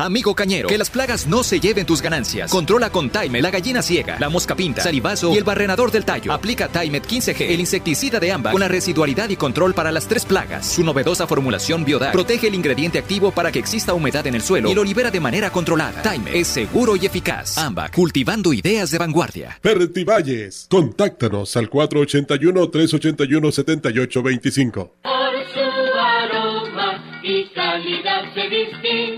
Amigo cañero, que las plagas no se lleven tus ganancias. Controla con Time la gallina ciega, la mosca pinta, salivazo y el barrenador del tallo. Aplica Timet 15G, el insecticida de AMBA, con la residualidad y control para las tres plagas. Su novedosa formulación Biodag protege el ingrediente activo para que exista humedad en el suelo y lo libera de manera controlada. Time es seguro y eficaz. AMBA, cultivando ideas de vanguardia. Valles, contáctanos al 481-381-7825. Por su aroma y calidad se distingue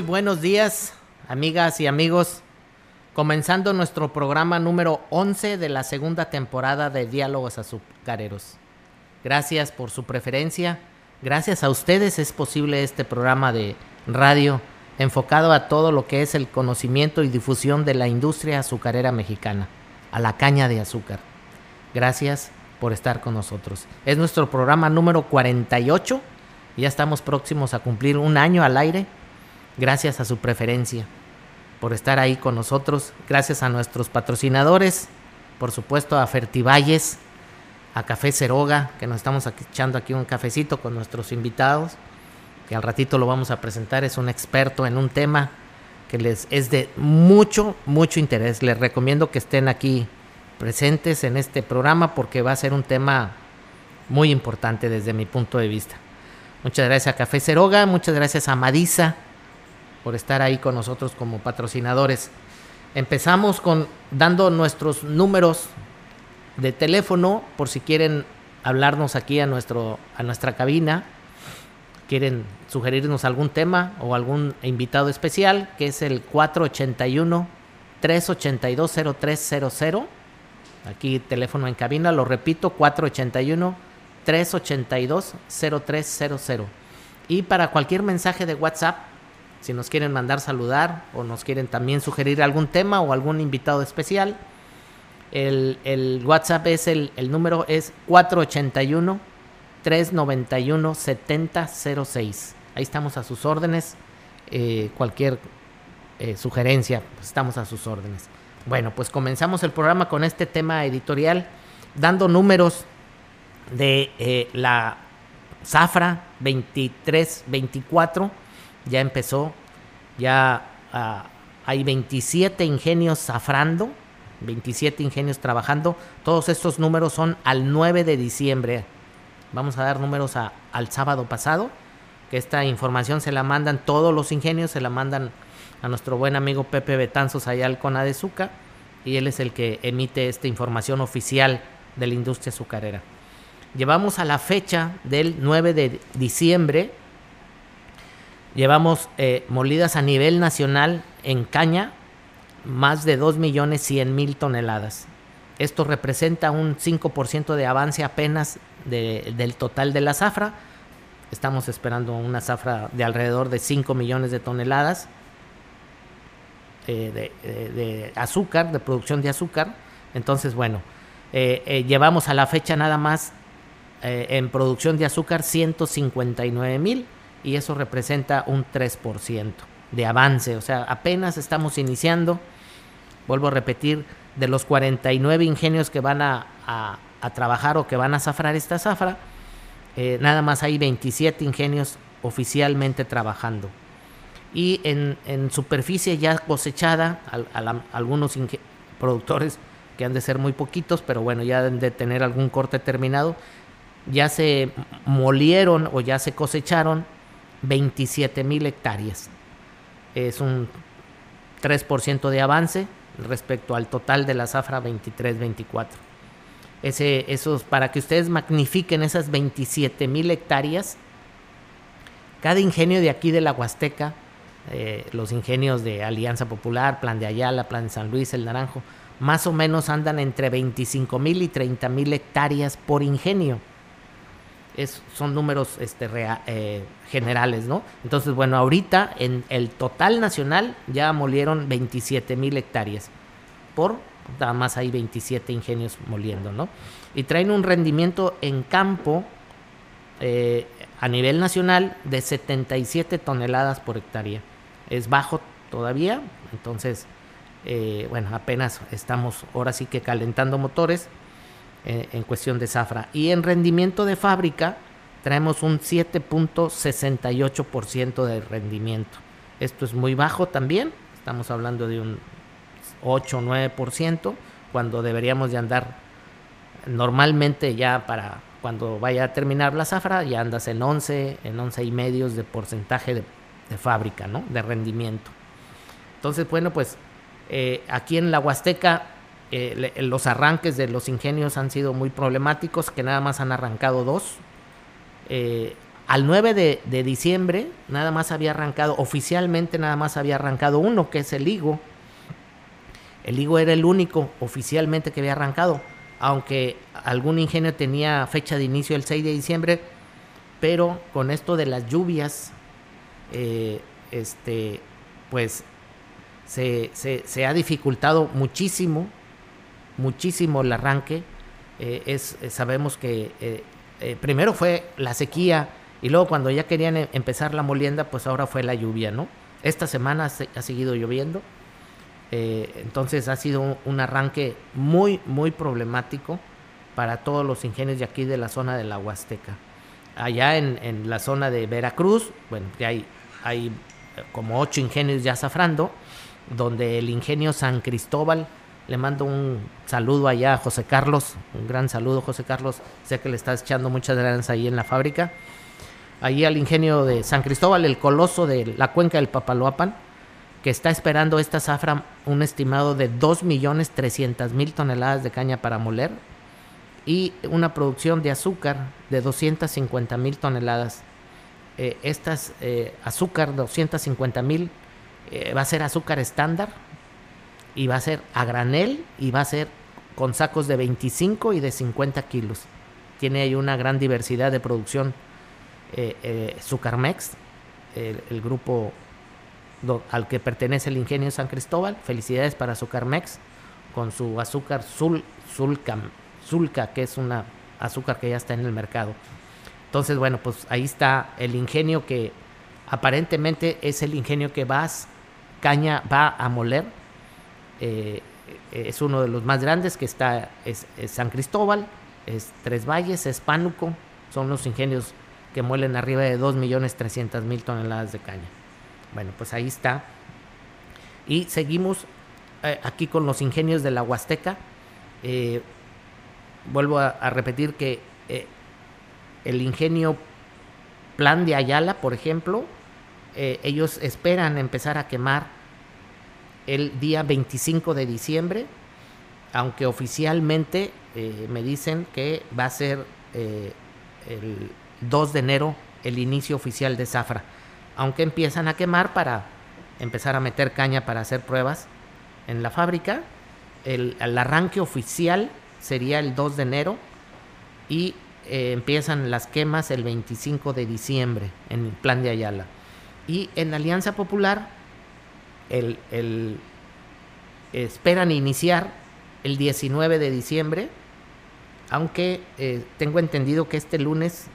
Buenos días, amigas y amigos. Comenzando nuestro programa número 11 de la segunda temporada de Diálogos Azucareros. Gracias por su preferencia. Gracias a ustedes es posible este programa de radio enfocado a todo lo que es el conocimiento y difusión de la industria azucarera mexicana, a la caña de azúcar. Gracias por estar con nosotros. Es nuestro programa número 48. Ya estamos próximos a cumplir un año al aire Gracias a su preferencia, por estar ahí con nosotros. Gracias a nuestros patrocinadores, por supuesto a Fertivalles, a Café Ceroga, que nos estamos echando aquí un cafecito con nuestros invitados, que al ratito lo vamos a presentar. Es un experto en un tema que les es de mucho, mucho interés. Les recomiendo que estén aquí presentes en este programa porque va a ser un tema muy importante desde mi punto de vista. Muchas gracias a Café Ceroga, muchas gracias a Madisa por estar ahí con nosotros como patrocinadores. Empezamos con dando nuestros números de teléfono por si quieren hablarnos aquí a nuestro a nuestra cabina, quieren sugerirnos algún tema o algún invitado especial, que es el 481 382 0300. Aquí teléfono en cabina, lo repito, 481 382 0300. Y para cualquier mensaje de WhatsApp si nos quieren mandar saludar o nos quieren también sugerir algún tema o algún invitado especial, el, WhatsApp es el, número es 481 391 7006. Ahí estamos a sus órdenes. Eh, cualquier eh, sugerencia, pues, estamos a sus órdenes. Bueno, pues comenzamos el programa con este tema editorial, dando números de eh, la Zafra 2324 ya empezó, ya ah, hay 27 ingenios zafrando, 27 ingenios trabajando. Todos estos números son al 9 de diciembre. Vamos a dar números al sábado pasado, que esta información se la mandan todos los ingenios, se la mandan a nuestro buen amigo Pepe Betanzos allá al Conadezuca, y él es el que emite esta información oficial de la industria azucarera. Llevamos a la fecha del 9 de diciembre Llevamos eh, molidas a nivel nacional en caña más de 2.100.000 toneladas. Esto representa un 5% de avance apenas del total de la zafra. Estamos esperando una zafra de alrededor de 5 millones de toneladas eh, de, azúcar, de producción de azúcar. Entonces, bueno, llevamos a la fecha nada más en producción de azúcar 159 mil y eso representa un 3% de avance, o sea, apenas estamos iniciando, vuelvo a repetir, de los 49 ingenios que van a, trabajar o que van a zafrar esta zafra, eh, nada más hay 27 ingenios oficialmente trabajando. Y en, superficie ya cosechada, algunos productores que han de ser muy poquitos, pero bueno, ya han de tener algún corte terminado, ya se molieron o ya se cosecharon 27 mil hectáreas. Es un 3% de avance respecto al total de la zafra 23-24. Ese, esos, para que ustedes magnifiquen esas 27 mil hectáreas, cada ingenio de aquí de la Huasteca, eh, los ingenios de Alianza Popular, Plan de Ayala, Plan de San Luis, El Naranjo, más o menos andan entre 25 mil y 30 mil hectáreas por ingenio son números este, eh, generales, ¿no? Entonces, bueno, ahorita en el total nacional ya molieron 27 mil hectáreas. Por, nada más hay 27 ingenios moliendo, ¿no? Y traen un rendimiento en campo eh, a nivel nacional de 77 toneladas por hectárea. Es bajo todavía, entonces, eh, bueno, apenas estamos ahora sí que calentando motores en cuestión de zafra. Y en rendimiento de fábrica traemos un 7.68% de rendimiento. Esto es muy bajo también, estamos hablando de un 8 o 9%, cuando deberíamos de andar normalmente ya para cuando vaya a terminar la zafra, ya andas en 11, en 11 y medios de porcentaje de, fábrica, ¿no? De rendimiento. Entonces, bueno, pues eh, aquí en la Huasteca eh, los arranques de los ingenios han sido muy problemáticos, que nada más han arrancado dos. Eh, al 9 de, diciembre nada más había arrancado, oficialmente nada más había arrancado uno, que es el higo. El higo era el único oficialmente que había arrancado, aunque algún ingenio tenía fecha de inicio el 6 de diciembre, pero con esto de las lluvias, eh, este, pues se, se ha dificultado muchísimo muchísimo el arranque. Eh, es, eh, sabemos que eh, primero fue la sequía y luego cuando ya querían empezar la molienda, pues ahora fue la lluvia, ¿no? Esta semana ha seguido lloviendo, entonces ha sido un, arranque muy, muy problemático para todos los ingenios de aquí de la zona de la Huasteca. Allá en, la zona de Veracruz, bueno, ya hay, hay como ocho ingenios ya zafrando, donde el ingenio San Cristóbal le mando un saludo allá a José Carlos, un gran saludo José Carlos, sé que le estás echando muchas ganas ahí en la fábrica. Allí al ingenio de San Cristóbal, el coloso de la cuenca del Papaloapan, que está esperando esta zafra un estimado de 2.300.000 toneladas de caña para moler y una producción de azúcar de 250.000 toneladas. Eh, estas eh, azúcar 250.000 eh, va a ser azúcar estándar, y va a ser a granel y va a ser con sacos de 25 y de 50 kilos. Tiene ahí una gran diversidad de producción. Eh, eh el, grupo al que pertenece el ingenio San Cristóbal. Felicidades para Sucarmex con su azúcar Sul, Sulca, que es una azúcar que ya está en el mercado. Entonces, bueno, pues ahí está el ingenio que aparentemente es el ingenio que vas, caña va a moler eh, es uno de los más grandes que está, es, San Cristóbal, es Tres Valles, es Pánuco, son los ingenios que muelen arriba de 2.300.000 toneladas de caña. Bueno, pues ahí está. Y seguimos eh, aquí con los ingenios de la Huasteca. Eh, vuelvo a, a, repetir que el ingenio Plan de Ayala, por ejemplo, ellos esperan empezar a quemar el día 25 de diciembre, aunque oficialmente eh, me dicen que va a ser eh, el 2 de enero el inicio oficial de Zafra, aunque empiezan a quemar para empezar a meter caña para hacer pruebas en la fábrica. El, arranque oficial sería el 2 de enero y eh, empiezan las quemas el 25 de diciembre en el plan de Ayala. Y en Alianza Popular el, esperan iniciar el 19 de diciembre aunque eh, tengo entendido que este lunes,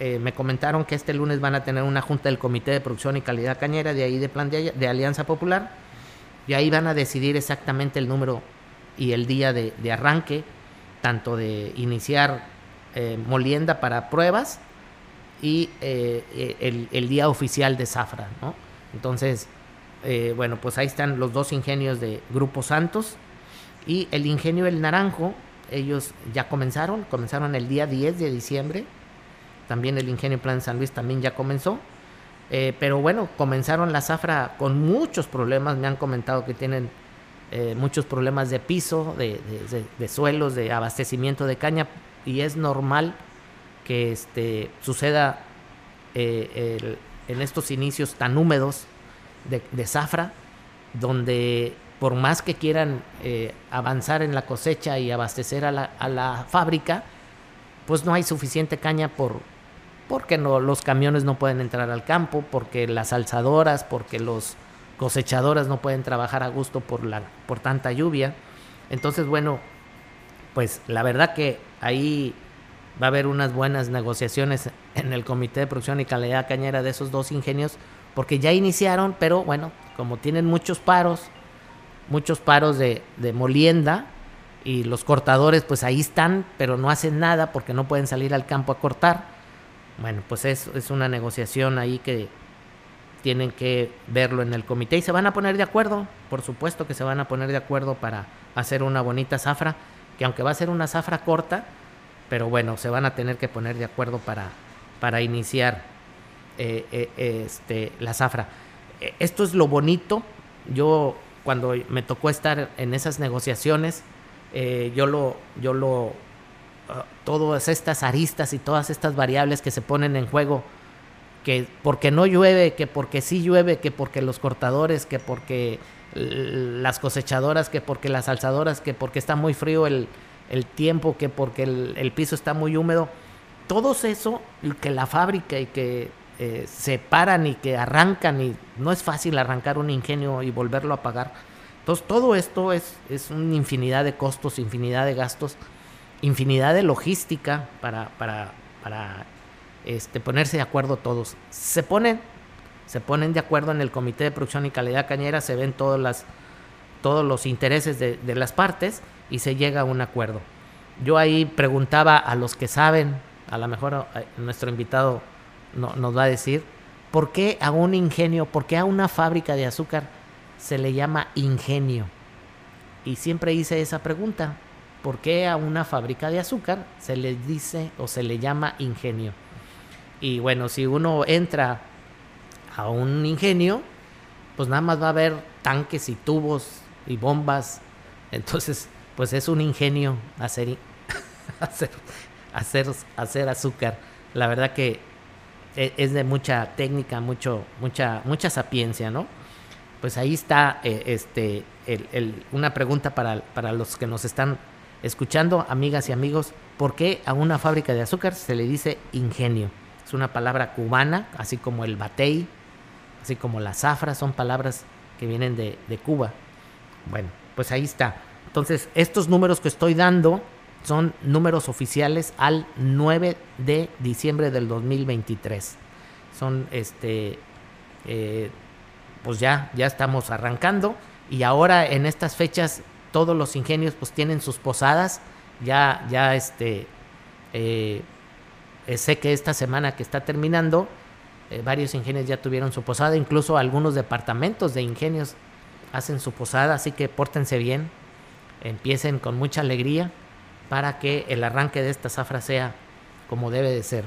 eh, me comentaron que este lunes van a tener una junta del Comité de Producción y Calidad Cañera, de ahí de Plan de, Alianza Popular, y ahí van a decidir exactamente el número y el día de, arranque, tanto de iniciar eh, molienda para pruebas y el, el, día oficial de Zafra, ¿no? Entonces, bueno, pues ahí están los dos ingenios de Grupo Santos y el ingenio El Naranjo ellos ya comenzaron, comenzaron el día 10 de diciembre. También el Ingenio Plan San Luis también ya comenzó. Eh, pero bueno, comenzaron la zafra con muchos problemas. Me han comentado que tienen eh, muchos problemas de piso, de, suelos, de abastecimiento de caña. Y es normal que este, suceda eh, en estos inicios tan húmedos de zafra, donde por más que quieran eh, avanzar en la cosecha y abastecer a la, fábrica, pues no hay suficiente caña por, porque no, los camiones no pueden entrar al campo, porque las alzadoras, porque los cosechadoras no pueden trabajar a gusto por, la, por tanta lluvia. Entonces, bueno, pues la verdad que ahí va a haber unas buenas negociaciones en el Comité de Producción y Calidad Cañera de esos dos ingenios, porque ya iniciaron, pero bueno, como tienen muchos paros, muchos paros de, molienda y los cortadores pues ahí están, pero no hacen nada porque no pueden salir al campo a cortar. Bueno, pues es, es una negociación ahí que tienen que verlo en el comité y se van a poner de acuerdo, por supuesto que se van a poner de acuerdo para hacer una bonita zafra, que aunque va a ser una zafra corta, pero bueno, se van a tener que poner de acuerdo para, para iniciar eh, eh, este, la zafra. Eh, esto es lo bonito, yo cuando me tocó estar en esas negociaciones, yo lo, yo lo, ah, todas estas aristas y todas estas variables que se ponen en juego, que porque no llueve, que porque sí llueve, que porque los cortadores, que porque las cosechadoras, que porque las alzadoras, que porque está muy frío el, tiempo, que porque el, piso está muy húmedo, todo eso que la fábrica y que eh, se paran y que arrancan y no es fácil arrancar un ingenio y volverlo a pagar. Entonces todo esto es, es una infinidad de costos, infinidad de gastos, infinidad de logística para, para, para este, ponerse de acuerdo todos. Se ponen, se ponen de acuerdo en el Comité de Producción y Calidad Cañera, se ven todas las, todos los intereses de, las partes y se llega a un acuerdo. Yo ahí preguntaba a los que saben, a lo mejor eh, nuestro invitado no, nos va a decir por qué a un ingenio, por qué a una fábrica de azúcar se le llama ingenio. Y siempre hice esa pregunta, ¿por qué a una fábrica de azúcar se le dice o se le llama ingenio? Y bueno, si uno entra a un ingenio, pues nada más va a haber tanques y tubos y bombas. Entonces, pues es un ingenio hacer, hacer, hacer, azúcar. La verdad que e, es de mucha técnica, mucho, mucha, mucha sapiencia, ¿no? Pues ahí está eh, este, una pregunta para, para los que nos están escuchando, amigas y amigos, ¿por qué a una fábrica de azúcar se le dice ingenio? Es una palabra cubana, así como el batey, así como la zafra, son palabras que vienen de, de Cuba. Bueno, pues ahí está. Entonces, estos números que estoy dando son números oficiales al 9 de diciembre del 2023. Son este, eh, pues ya, ya estamos arrancando y ahora en estas fechas todos los ingenios pues tienen sus posadas. Ya, ya este, eh, eh, sé que esta semana que está terminando, varios ingenios ya tuvieron su posada, incluso algunos departamentos de ingenios hacen su posada, así que pórtense bien, empiecen con mucha alegría para que el arranque de esta zafra sea como debe de ser.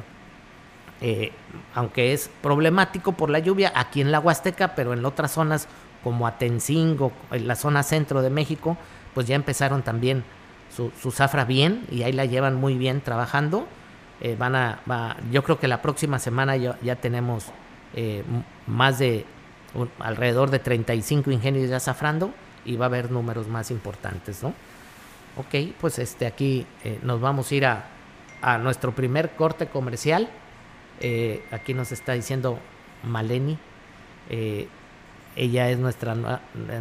Eh, aunque es problemático por la lluvia aquí en la Huasteca, pero en otras zonas como Atencingo, en la zona centro de México, pues ya empezaron también su, zafra bien y ahí la llevan muy bien trabajando. Eh, van a, yo creo que la próxima semana ya, ya tenemos eh, más de alrededor de 35 ingenios ya zafrando y va a haber números más importantes, ¿no? Ok, pues este, aquí eh, nos vamos a ir a, nuestro primer corte comercial. Eh, aquí nos está diciendo Maleni. Eh, ella es nuestra,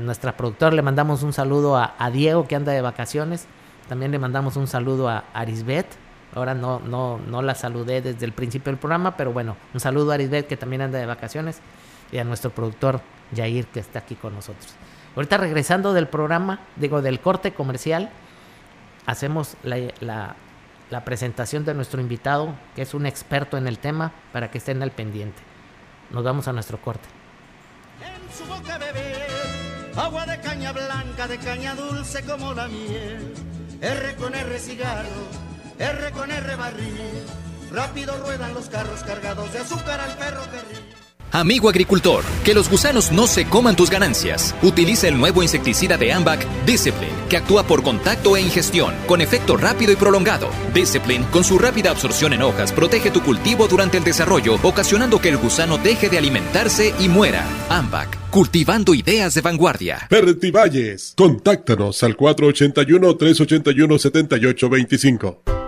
nuestra productora. Le mandamos un saludo a, Diego que anda de vacaciones. También le mandamos un saludo a Arisbet. Ahora no, no, no la saludé desde el principio del programa, pero bueno, un saludo a Arisbet que también anda de vacaciones y a nuestro productor Jair que está aquí con nosotros. Ahorita regresando del programa, digo, del corte comercial, hacemos la, la presentación de nuestro invitado, que es un experto en el tema, para que estén al pendiente. Nos vamos a nuestro corte. En su boca beber agua de caña blanca, de caña dulce como la miel. R con R cigarro, R con R barril. Rápido ruedan los carros cargados de azúcar al ferrocarril. Amigo agricultor, que los gusanos no se coman tus ganancias. Utiliza el nuevo insecticida de Ambac, Discipline, que actúa por contacto e ingestión, con efecto rápido y prolongado. Discipline, con su rápida absorción en hojas, protege tu cultivo durante el desarrollo, ocasionando que el gusano deje de alimentarse y muera. Ambac, cultivando ideas de vanguardia. Valles, contáctanos al 481-381-7825.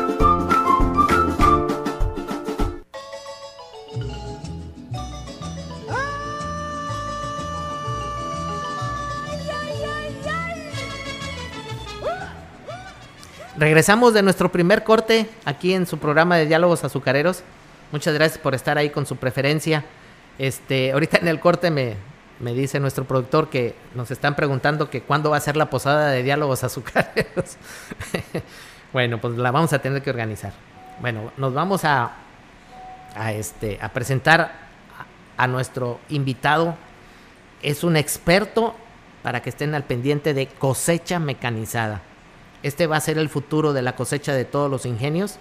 Regresamos de nuestro primer corte aquí en su programa de diálogos azucareros. Muchas gracias por estar ahí con su preferencia. Este, ahorita en el corte me, me dice nuestro productor que nos están preguntando que cuándo va a ser la posada de diálogos azucareros. bueno, pues la vamos a tener que organizar. Bueno, nos vamos a, a, este, a presentar a nuestro invitado. Es un experto para que estén al pendiente de cosecha mecanizada. Este va a ser el futuro de la cosecha de todos los ingenios.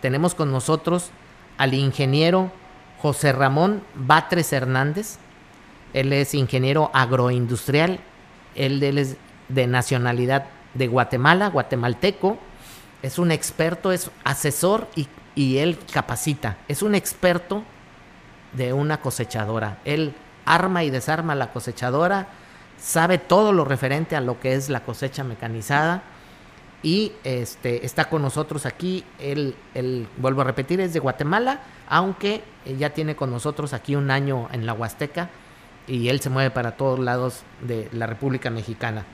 Tenemos con nosotros al ingeniero José Ramón Batres Hernández. Él es ingeniero agroindustrial. Él, es de nacionalidad de Guatemala, guatemalteco. Es un experto, es asesor y, y él capacita. Es un experto de una cosechadora. Él arma y desarma la cosechadora, sabe todo lo referente a lo que es la cosecha mecanizada y este, está con nosotros aquí. Él, él, vuelvo a repetir, es de Guatemala, aunque ya tiene con nosotros aquí un año en la Huasteca y él se mueve para todos lados de la República Mexicana.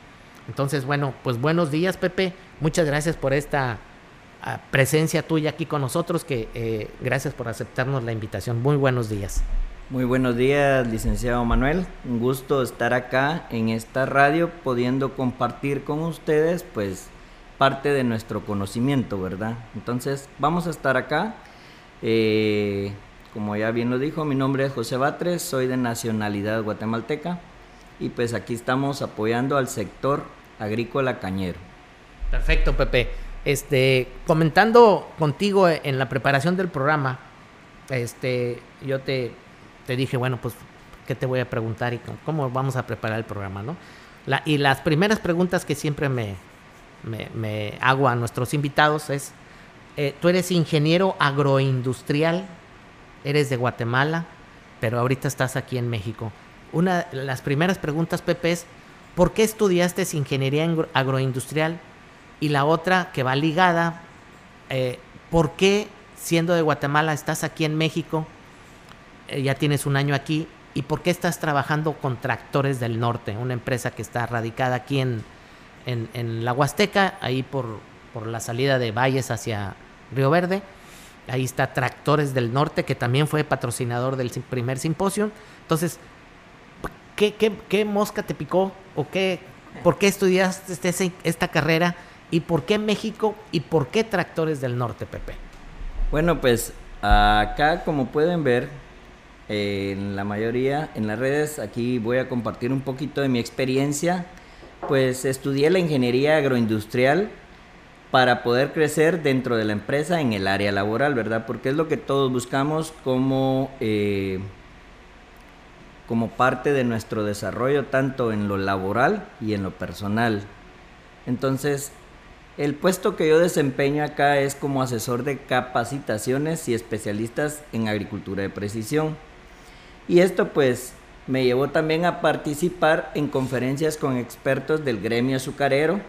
Entonces, bueno, pues buenos días, Pepe. Muchas gracias por esta ah, presencia tuya aquí con nosotros, que eh, gracias por aceptarnos la invitación. Muy buenos días. Muy buenos días, licenciado Manuel. Un gusto estar acá en esta radio, pudiendo compartir con ustedes, pues, parte de nuestro conocimiento, ¿verdad? Entonces, vamos a estar acá. Eh, como ya bien lo dijo, mi nombre es José Batres, soy de nacionalidad guatemalteca y pues aquí estamos apoyando al sector agrícola cañero. Perfecto, Pepe. Este, comentando contigo en la preparación del programa, este, yo te, te dije, bueno, pues, ¿qué te voy a preguntar y cómo vamos a preparar el programa, no? Y las primeras preguntas que siempre me, me, hago a nuestros invitados es, eh, tú eres ingeniero agroindustrial, eres de Guatemala, pero ahorita estás aquí en México. Una de las primeras preguntas, Pepe, es, ¿por qué estudiaste ingeniería agroindustrial? Y la otra que va ligada, eh, ¿por qué siendo de Guatemala estás aquí en México? Eh, ya tienes un año aquí. ¿Y por qué estás trabajando con Tractores del Norte, una empresa que está radicada aquí en, en, la Huasteca, ahí por, por la salida de Valles hacia Río Verde. Ahí está Tractores del Norte, que también fue patrocinador del primer simposio. Entonces, ¿qué, qué, mosca te picó? ¿O qué, por qué estudiaste este, esta carrera? ¿Y por qué México? ¿Y por qué Tractores del Norte, Pepe? Bueno, pues acá, como pueden ver, en la mayoría, en las redes, aquí voy a compartir un poquito de mi experiencia pues estudié la ingeniería agroindustrial para poder crecer dentro de la empresa en el área laboral, ¿verdad? Porque es lo que todos buscamos como, eh, como parte de nuestro desarrollo, tanto en lo laboral y en lo personal. Entonces, El puesto que yo desempeño acá es como asesor de capacitaciones y especialistas en agricultura de precisión. Y esto pues me llevó también a participar en conferencias con expertos del gremio azucarero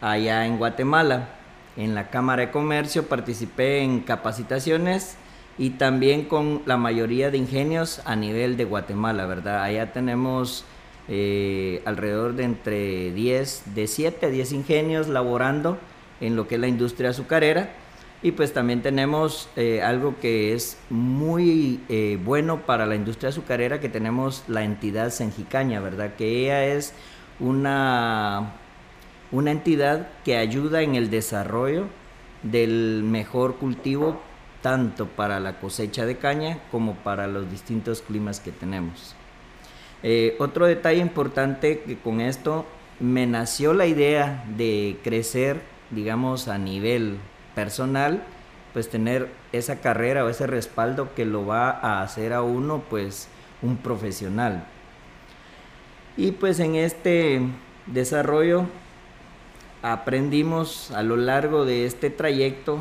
allá en Guatemala. En la Cámara de Comercio participé en capacitaciones y también con la mayoría de ingenios a nivel de Guatemala, ¿verdad? Allá tenemos eh, alrededor de entre 10, de 7 a 10 ingenios laborando en lo que es la industria azucarera. Y pues también tenemos eh, algo que es muy eh, bueno para la industria azucarera, que tenemos la entidad Senjicaña, ¿verdad? Que ella es una, una entidad que ayuda en el desarrollo del mejor cultivo tanto para la cosecha de caña como para los distintos climas que tenemos. Eh, otro detalle importante que con esto me nació la idea de crecer, digamos, a nivel personal, pues tener esa carrera o ese respaldo que lo va a hacer a uno, pues, un profesional. Y pues en este desarrollo aprendimos a lo largo de este trayecto,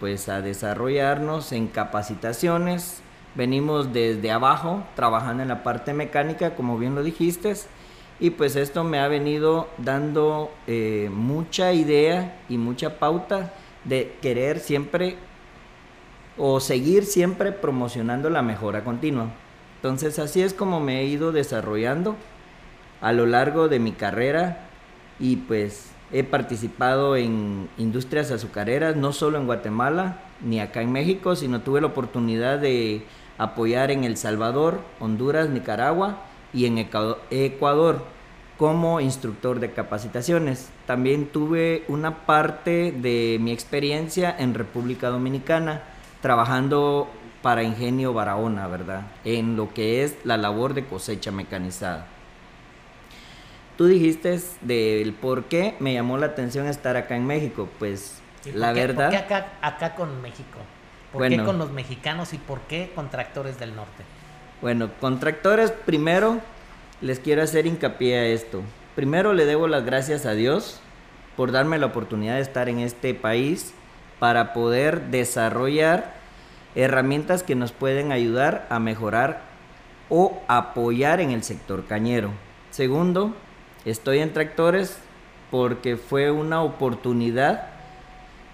pues a desarrollarnos en capacitaciones, Venimos desde abajo, trabajando en la parte mecánica, como bien lo dijiste, y pues esto me ha venido dando eh, mucha idea y mucha pauta de querer siempre o seguir siempre promocionando la mejora continua. Entonces así es como me he ido desarrollando a lo largo de mi carrera y pues he participado en industrias azucareras, no solo en Guatemala ni acá en México, sino tuve la oportunidad de apoyar en El Salvador, Honduras, Nicaragua y en Ecuador como instructor de capacitaciones. También tuve una parte de mi experiencia en República Dominicana trabajando para Ingenio Barahona, ¿verdad? En lo que es la labor de cosecha mecanizada. Tú dijiste del por qué me llamó la atención estar acá en México. Pues la verdad. ¿Por qué acá, acá con México? ¿Por qué con los mexicanos y por qué con Tractores del Norte? Bueno, con Tractores primero les quiero hacer hincapié a esto. Primero le debo las gracias a Dios por darme la oportunidad de estar en este país para poder desarrollar herramientas que nos pueden ayudar a mejorar o apoyar en el sector cañero. Segundo, estoy en tractores porque fue una oportunidad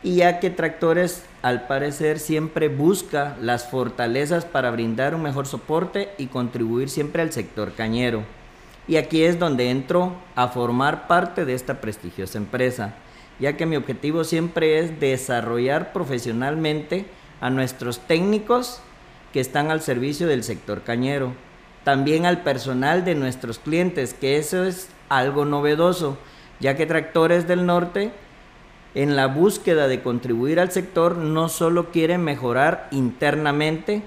y ya que tractores al parecer siempre busca las fortalezas para brindar un mejor soporte y contribuir siempre al sector cañero. Y aquí es donde entro a formar parte de esta prestigiosa empresa, ya que mi objetivo siempre es desarrollar profesionalmente a nuestros técnicos que están al servicio del sector cañero, también al personal de nuestros clientes, que eso es algo novedoso, ya que Tractores del Norte en la búsqueda de contribuir al sector no solo quiere mejorar internamente,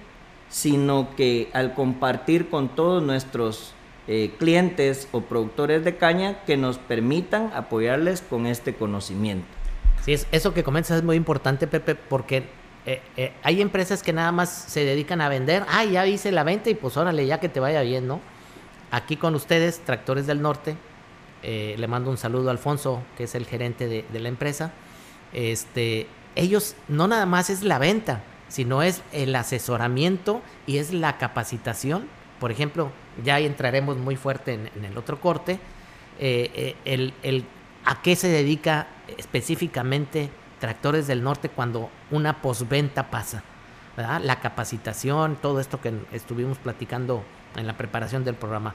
sino que al compartir con todos nuestros eh, clientes o productores de caña que nos permitan apoyarles con este conocimiento. Sí, eso que comentas es muy importante, Pepe, porque eh, eh, hay empresas que nada más se dedican a vender, ah, ya hice la venta y pues órale, ya que te vaya bien, ¿no? Aquí con ustedes, Tractores del Norte, le mando un saludo a Alfonso, que es el gerente de, la empresa. Este, ellos no nada más es la venta, sino es el asesoramiento y es la capacitación. Por ejemplo, ya entraremos muy fuerte en, el otro corte, eh, eh, el, a qué se dedica específicamente Tractores del Norte cuando una posventa pasa. La capacitación, todo esto que estuvimos platicando en la preparación del programa.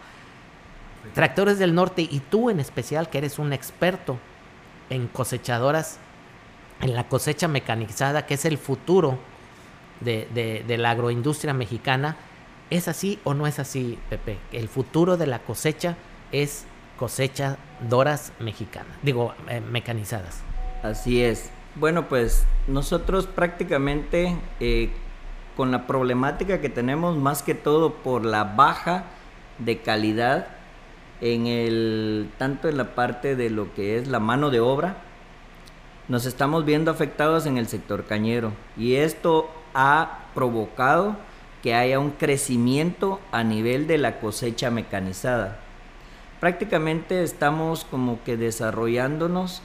Tractores del Norte y tú en especial, que eres un experto en cosechadoras, en la cosecha mecanizada, que es el futuro de, la agroindustria mexicana, ¿es así o no es así, Pepe? El futuro de la cosecha es cosechadoras mexicanas, digo, eh, mecanizadas. Así es. Bueno, pues nosotros prácticamente eh, con la problemática que tenemos, más que todo por la baja de calidad en el tanto en la parte de lo que es la mano de obra nos estamos viendo afectados en el sector cañero y esto ha provocado que haya un crecimiento a nivel de la cosecha mecanizada. Prácticamente estamos como que desarrollándonos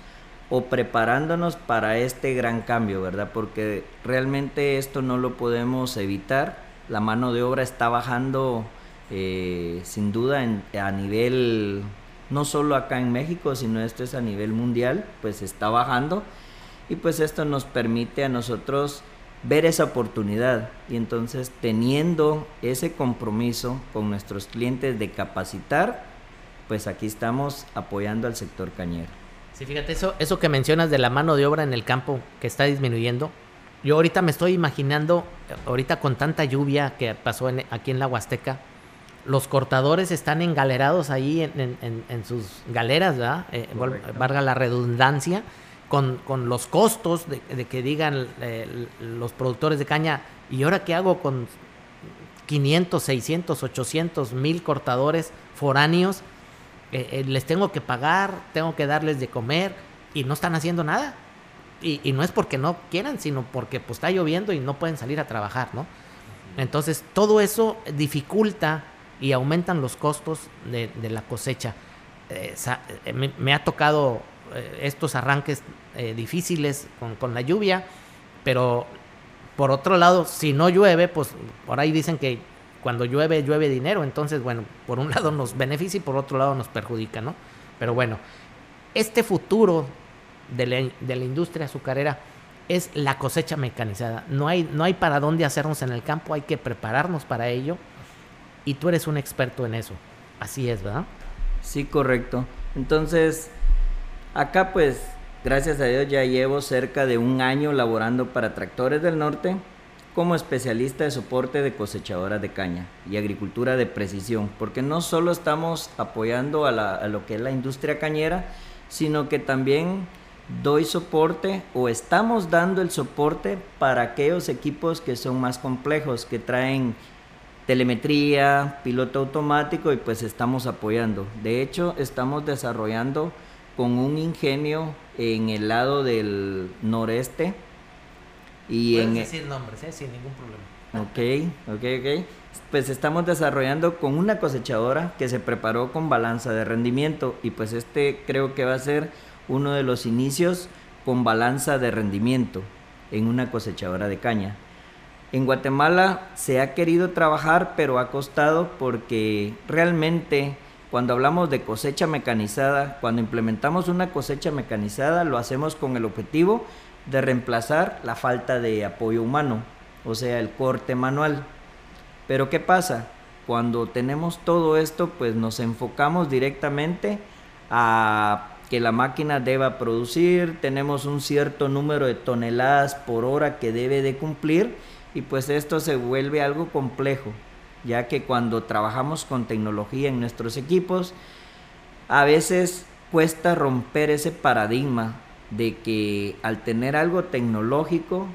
o preparándonos para este gran cambio, ¿verdad? Porque realmente esto no lo podemos evitar. La mano de obra está bajando eh, sin duda a nivel, no solo acá en México, sino esto es a nivel mundial, pues está bajando. Y pues esto nos permite a nosotros ver esa oportunidad y entonces teniendo ese compromiso con nuestros clientes de capacitar, pues aquí estamos apoyando al sector cañero. Sí, fíjate, eso, eso que mencionas de la mano de obra en el campo que está disminuyendo. Yo ahorita me estoy imaginando, ahorita con tanta lluvia que pasó aquí en la Huasteca, los cortadores están engalerados ahí en, sus galeras, ¿verdad? Eh, valga la redundancia, con, los costos de, que digan eh, los productores de caña, ¿y ahora qué hago con 500, 600, 800 mil cortadores foráneos? Eh, eh, les tengo que pagar, tengo que darles de comer y no están haciendo nada. Y, no es porque no quieran, sino porque pues está lloviendo y no pueden salir a trabajar, ¿no? Entonces todo eso dificulta y aumentan los costos de, la cosecha. Me, ha tocado estos arranques difíciles con, con la lluvia, pero por otro lado, si no llueve, pues por ahí dicen que cuando llueve, llueve dinero. Entonces, bueno, por un lado nos beneficia y por otro lado nos perjudica, ¿no? Pero bueno, este futuro de la, industria azucarera es la cosecha mecanizada. No hay, no hay para dónde hacernos en el campo, hay que prepararnos para ello. Y tú eres un experto en eso. Así es, ¿verdad? Sí, correcto. Entonces, acá pues, gracias a Dios ya llevo cerca de un año laborando para Tractores del Norte como especialista de soporte de cosechadoras de caña y agricultura de precisión, porque no solo estamos apoyando a, lo que es la industria cañera, sino que también doy soporte o estamos dando el soporte para aquellos equipos que son más complejos, que traen telemetría, piloto automático y pues estamos apoyando. De hecho, estamos desarrollando con un ingenio en el lado del noreste y en, e- decir nombres, ¿eh? sin ningún problema. Ok, ok, ok. Pues estamos desarrollando con una cosechadora que se preparó con balanza de rendimiento y pues este creo que va a ser uno de los inicios con balanza de rendimiento en una cosechadora de caña. En Guatemala se ha querido trabajar, pero ha costado porque realmente cuando hablamos de cosecha mecanizada, cuando implementamos una cosecha mecanizada, lo hacemos con el objetivo de reemplazar la falta de apoyo humano, o sea, el corte manual. Pero ¿qué pasa? Cuando tenemos todo esto, pues nos enfocamos directamente a que la máquina deba producir, tenemos un cierto número de toneladas por hora que debe de cumplir y pues esto se vuelve algo complejo, ya que cuando trabajamos con tecnología en nuestros equipos, a veces cuesta romper ese paradigma de que al tener algo tecnológico,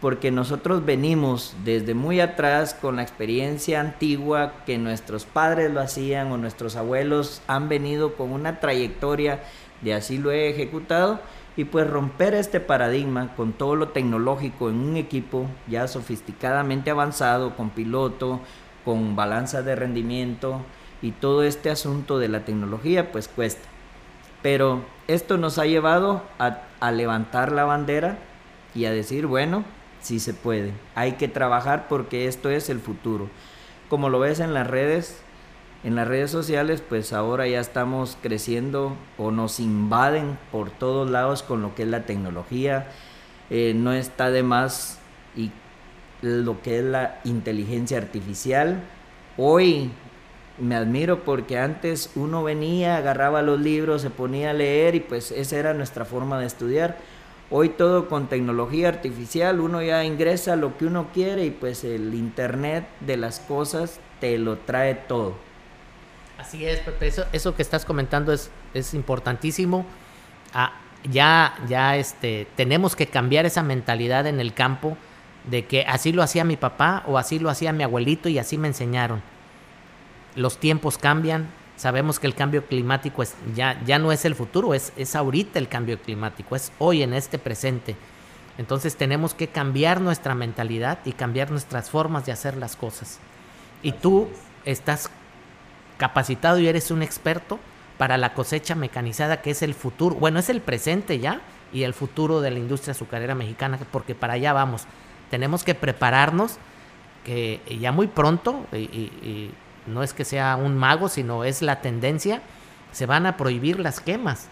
porque nosotros venimos desde muy atrás con la experiencia antigua que nuestros padres lo hacían o nuestros abuelos han venido con una trayectoria de así lo he ejecutado y pues romper este paradigma con todo lo tecnológico en un equipo ya sofisticadamente avanzado, con piloto, con balanza de rendimiento y todo este asunto de la tecnología pues cuesta. Pero esto nos ha llevado a, levantar la bandera y a decir, bueno, sí se puede, hay que trabajar porque esto es el futuro. Como lo ves en las redes, en las redes sociales, pues ahora ya estamos creciendo o nos invaden por todos lados con lo que es la tecnología. Eh, no está de más y lo que es la inteligencia artificial. Hoy me admiro porque antes uno venía, agarraba los libros, se ponía a leer y pues esa era nuestra forma de estudiar. Hoy todo con tecnología artificial, uno ya ingresa lo que uno quiere y pues el Internet de las cosas te lo trae todo. Así es, Pepe, eso, eso que estás comentando es, es importantísimo. Ah, ya, ya este, tenemos que cambiar esa mentalidad en el campo de que así lo hacía mi papá o así lo hacía mi abuelito y así me enseñaron los tiempos cambian, sabemos que el cambio climático es, ya, ya no es el futuro, es, es ahorita el cambio climático, es hoy en este presente. Entonces tenemos que cambiar nuestra mentalidad y cambiar nuestras formas de hacer las cosas. Y tú estás capacitado y eres un experto para la cosecha mecanizada que es el futuro, bueno, es el presente ya y el futuro de la industria azucarera mexicana, porque para allá vamos. Tenemos que prepararnos que ya muy pronto, y, no es que sea un mago, sino es la tendencia, se van a prohibir las quemas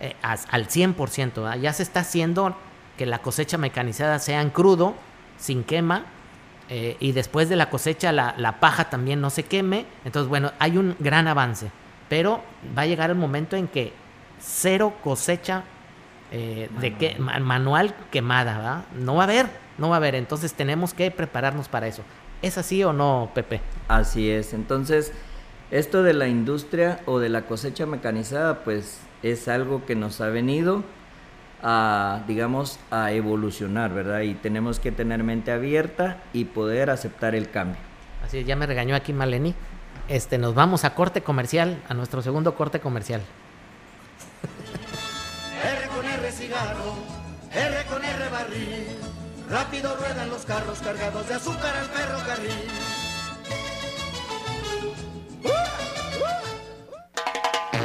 eh, al 100%. Ya se está haciendo que la cosecha mecanizada sea en crudo, sin quema, eh, y después de la cosecha la, la, paja también no se queme. Entonces, bueno, hay un gran avance, pero va a llegar el momento en que cero cosecha eh, de que, manual quemada, ¿verdad? No va a haber, no va a haber. Entonces tenemos que prepararnos para eso. ¿Es así o no, Pepe? Así es. Entonces, esto de la industria o de la cosecha mecanizada, pues es algo que nos ha venido a, digamos, a evolucionar, ¿verdad? Y tenemos que tener mente abierta y poder aceptar el cambio. Así es, ya me regañó aquí Maleni. Este, nos vamos a corte comercial, a nuestro segundo corte comercial. R con R cigarro, R con R barril, rápido ruedan los carros cargados de azúcar al ferrocarril.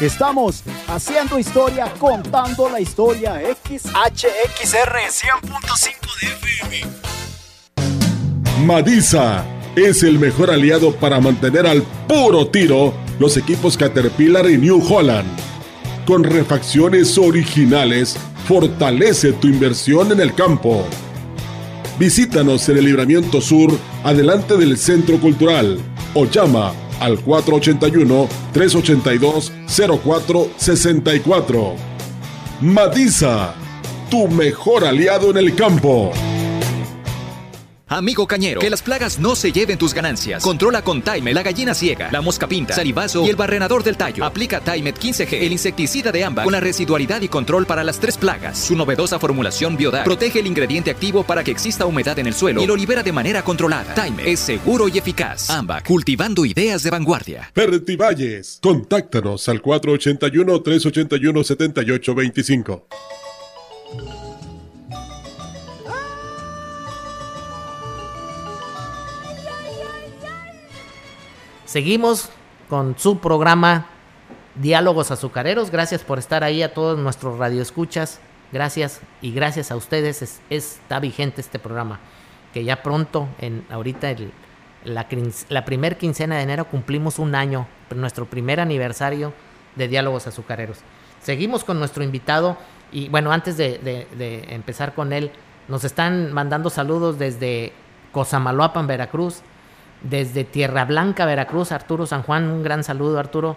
Estamos haciendo historia, contando la historia. XHXR 100.5 de FM. Madisa es el mejor aliado para mantener al puro tiro los equipos Caterpillar y New Holland. Con refacciones originales, fortalece tu inversión en el campo. Visítanos en el Libramiento Sur, adelante del Centro Cultural, o llama al 481-382-0464. Madisa, tu mejor aliado en el campo. Amigo cañero, que las plagas no se lleven tus ganancias. Controla con Time la gallina ciega, la mosca pinta, salivazo y el barrenador del tallo. Aplica Timet 15G, el insecticida de AMBA, con la residualidad y control para las tres plagas. Su novedosa formulación Biodar protege el ingrediente activo para que exista humedad en el suelo y lo libera de manera controlada. Time es seguro y eficaz. AMBA, cultivando ideas de vanguardia. Valles, contáctanos al 481-381-7825. Seguimos con su programa Diálogos Azucareros. Gracias por estar ahí a todos nuestros radioescuchas. Gracias y gracias a ustedes está vigente este programa. Que ya pronto, en ahorita la, la primer quincena de enero cumplimos un año, nuestro primer aniversario de Diálogos Azucareros. Seguimos con nuestro invitado y bueno, antes de, de empezar con él, nos están mandando saludos desde Cosamaloapan, Veracruz, desde Tierra Blanca, Veracruz, Arturo San Juan, un gran saludo Arturo.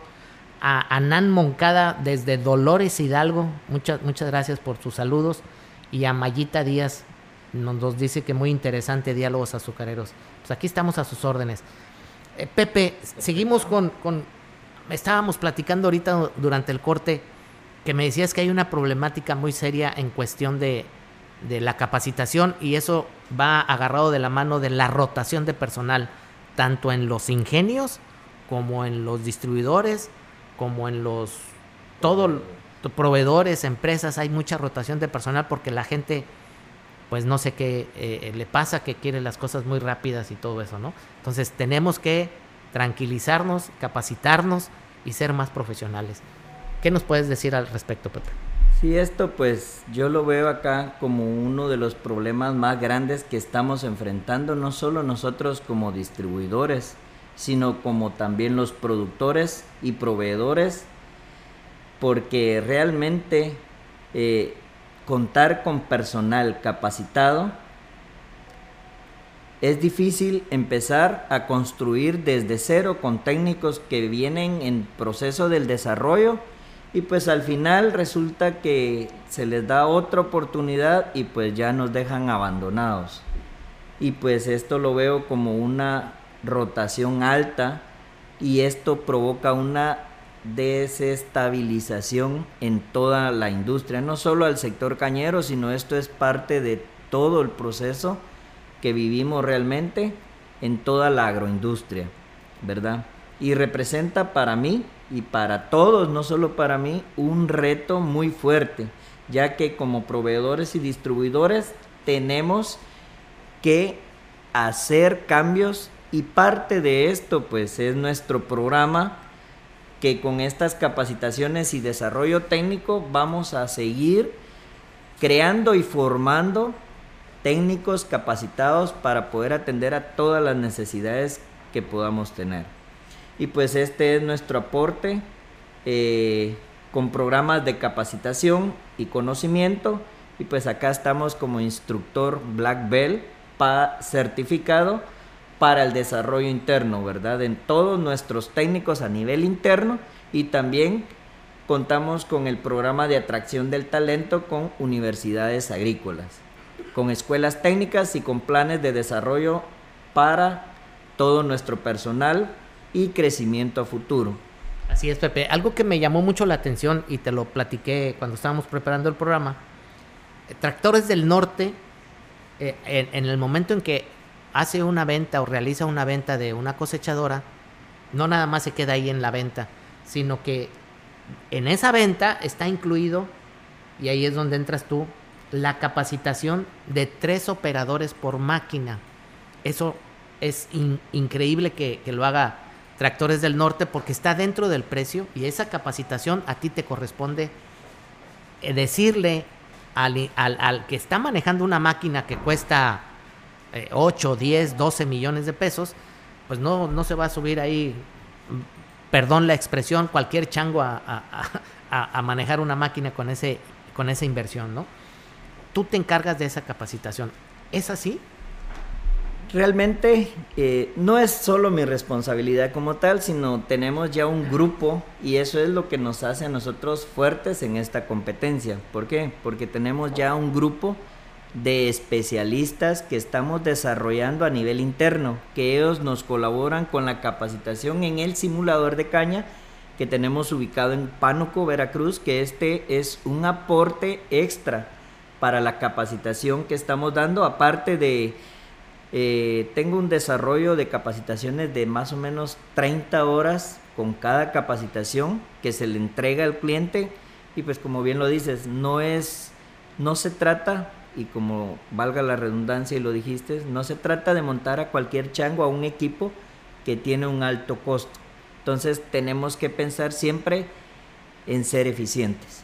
A Anán Moncada desde Dolores Hidalgo, muchas, muchas gracias por sus saludos. Y a Mayita Díaz nos dice que muy interesante diálogos azucareros. Pues aquí estamos a sus órdenes. Eh, Pepe, seguimos con, con, Estábamos platicando ahorita durante el corte que me decías que hay una problemática muy seria en cuestión de, de la capacitación y eso va agarrado de la mano de la rotación de personal tanto en los ingenios como en los distribuidores, como en los todos proveedores, empresas, hay mucha rotación de personal porque la gente pues no sé qué eh, le pasa, que quiere las cosas muy rápidas y todo eso, ¿no? Entonces tenemos que tranquilizarnos, capacitarnos y ser más profesionales. ¿Qué nos puedes decir al respecto, Pepe? Sí, esto pues yo lo veo acá como uno de los problemas más grandes que estamos enfrentando, no solo nosotros como distribuidores, sino como también los productores y proveedores, porque realmente eh, contar con personal capacitado es difícil empezar a construir desde cero con técnicos que vienen en proceso del desarrollo y pues al final resulta que se les da otra oportunidad y pues ya nos dejan abandonados. Y pues esto lo veo como una rotación alta y esto provoca una desestabilización en toda la industria, no solo al sector cañero, sino esto es parte de todo el proceso que vivimos realmente en toda la agroindustria, ¿verdad? Y representa para mí y para todos, no solo para mí, un reto muy fuerte, ya que como proveedores y distribuidores tenemos que hacer cambios y parte de esto pues es nuestro programa que con estas capacitaciones y desarrollo técnico vamos a seguir creando y formando técnicos capacitados para poder atender a todas las necesidades que podamos tener. Y pues este es nuestro aporte eh, con programas de capacitación y conocimiento. Y pues acá estamos como instructor Black Belt certificado para el desarrollo interno, ¿verdad? En todos nuestros técnicos a nivel interno y también contamos con el programa de atracción del talento con universidades agrícolas, con escuelas técnicas y con planes de desarrollo para todo nuestro personal y crecimiento a futuro. Así es, Pepe. Algo que me llamó mucho la atención y te lo platiqué cuando estábamos preparando el programa, Tractores del Norte, eh, en el momento en que hace una venta o realiza una venta de una cosechadora, no nada más se queda ahí en la venta, sino que en esa venta está incluido, y ahí es donde entras tú, la capacitación de tres operadores por máquina. Eso es increíble que, lo haga Tractores del Norte porque está dentro del precio y esa capacitación a ti te corresponde eh, decirle al, al que está manejando una máquina que cuesta 8, 10, 12 millones de pesos, pues no, no se va a subir ahí, perdón la expresión, cualquier chango a, a, manejar una máquina con, ese, con esa inversión, ¿no? Tú te encargas de esa capacitación. ¿Es así? Realmente eh, no es solo mi responsabilidad como tal, sino tenemos ya un grupo y eso es lo que nos hace a nosotros fuertes en esta competencia. ¿Por qué? Porque tenemos ya un grupo de especialistas que estamos desarrollando a nivel interno, que ellos nos colaboran con la capacitación en el simulador de caña que tenemos ubicado en Pánuco, Veracruz, que este es un aporte extra para la capacitación que estamos dando, aparte de, eh, tengo un desarrollo de capacitaciones de más o menos 30 horas con cada capacitación que se le entrega al cliente y pues como bien lo dices, no es, no se trata y como valga la redundancia y lo dijiste, no se trata de montar a cualquier chango a un equipo que tiene un alto costo. Entonces tenemos que pensar siempre en ser eficientes.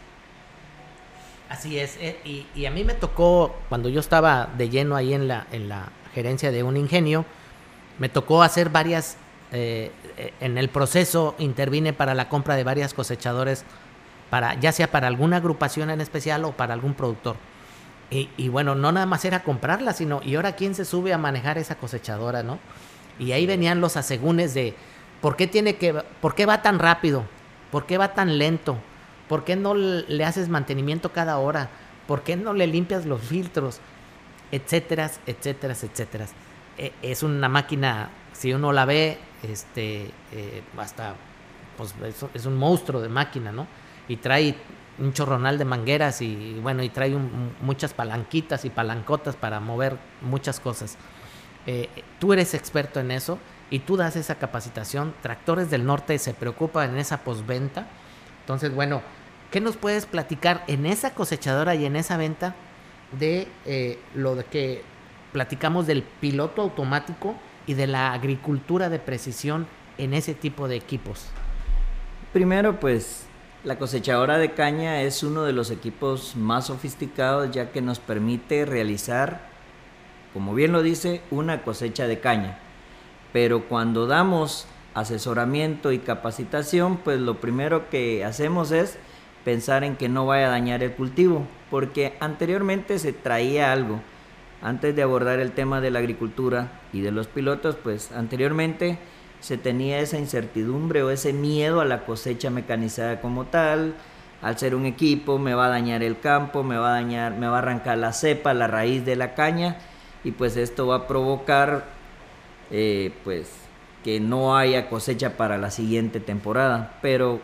Así es, eh, y, a mí me tocó, cuando yo estaba de lleno ahí en la, en la gerencia de un ingenio, me tocó hacer varias, eh, en el proceso intervine para la compra de varias cosechadores, para, ya sea para alguna agrupación en especial o para algún productor. Y, bueno, no nada más era comprarla, sino, ¿y ahora quién se sube a manejar esa cosechadora, no? Y ahí venían los asegúnes de, ¿por qué tiene que, por qué va tan rápido? ¿Por qué va tan lento? ¿Por qué no le haces mantenimiento cada hora? ¿Por qué no le limpias los filtros? Etcétera, etcétera, etcétera. E, es una máquina, si uno la ve, este, eh, hasta, pues es un monstruo de máquina, ¿no? Y trae un chorronal de mangueras y bueno, y trae muchas palanquitas y palancotas para mover muchas cosas. Eh, tú eres experto en eso y tú das esa capacitación. Tractores del Norte se preocupan en esa posventa. Entonces, bueno, ¿qué nos puedes platicar en esa cosechadora y en esa venta de eh, lo de que platicamos del piloto automático y de la agricultura de precisión en ese tipo de equipos? Primero, pues la cosechadora de caña es uno de los equipos más sofisticados ya que nos permite realizar, como bien lo dice, una cosecha de caña. Pero cuando damos asesoramiento y capacitación, pues lo primero que hacemos es pensar en que no vaya a dañar el cultivo, porque anteriormente se traía algo. Antes de abordar el tema de la agricultura y de los pilotos, pues anteriormente se tenía esa incertidumbre o ese miedo a la cosecha mecanizada como tal. Al ser un equipo me va a dañar el campo, me va a dañar, me va a arrancar la cepa, la raíz de la caña y pues esto va a provocar eh, pues que no haya cosecha para la siguiente temporada. Pero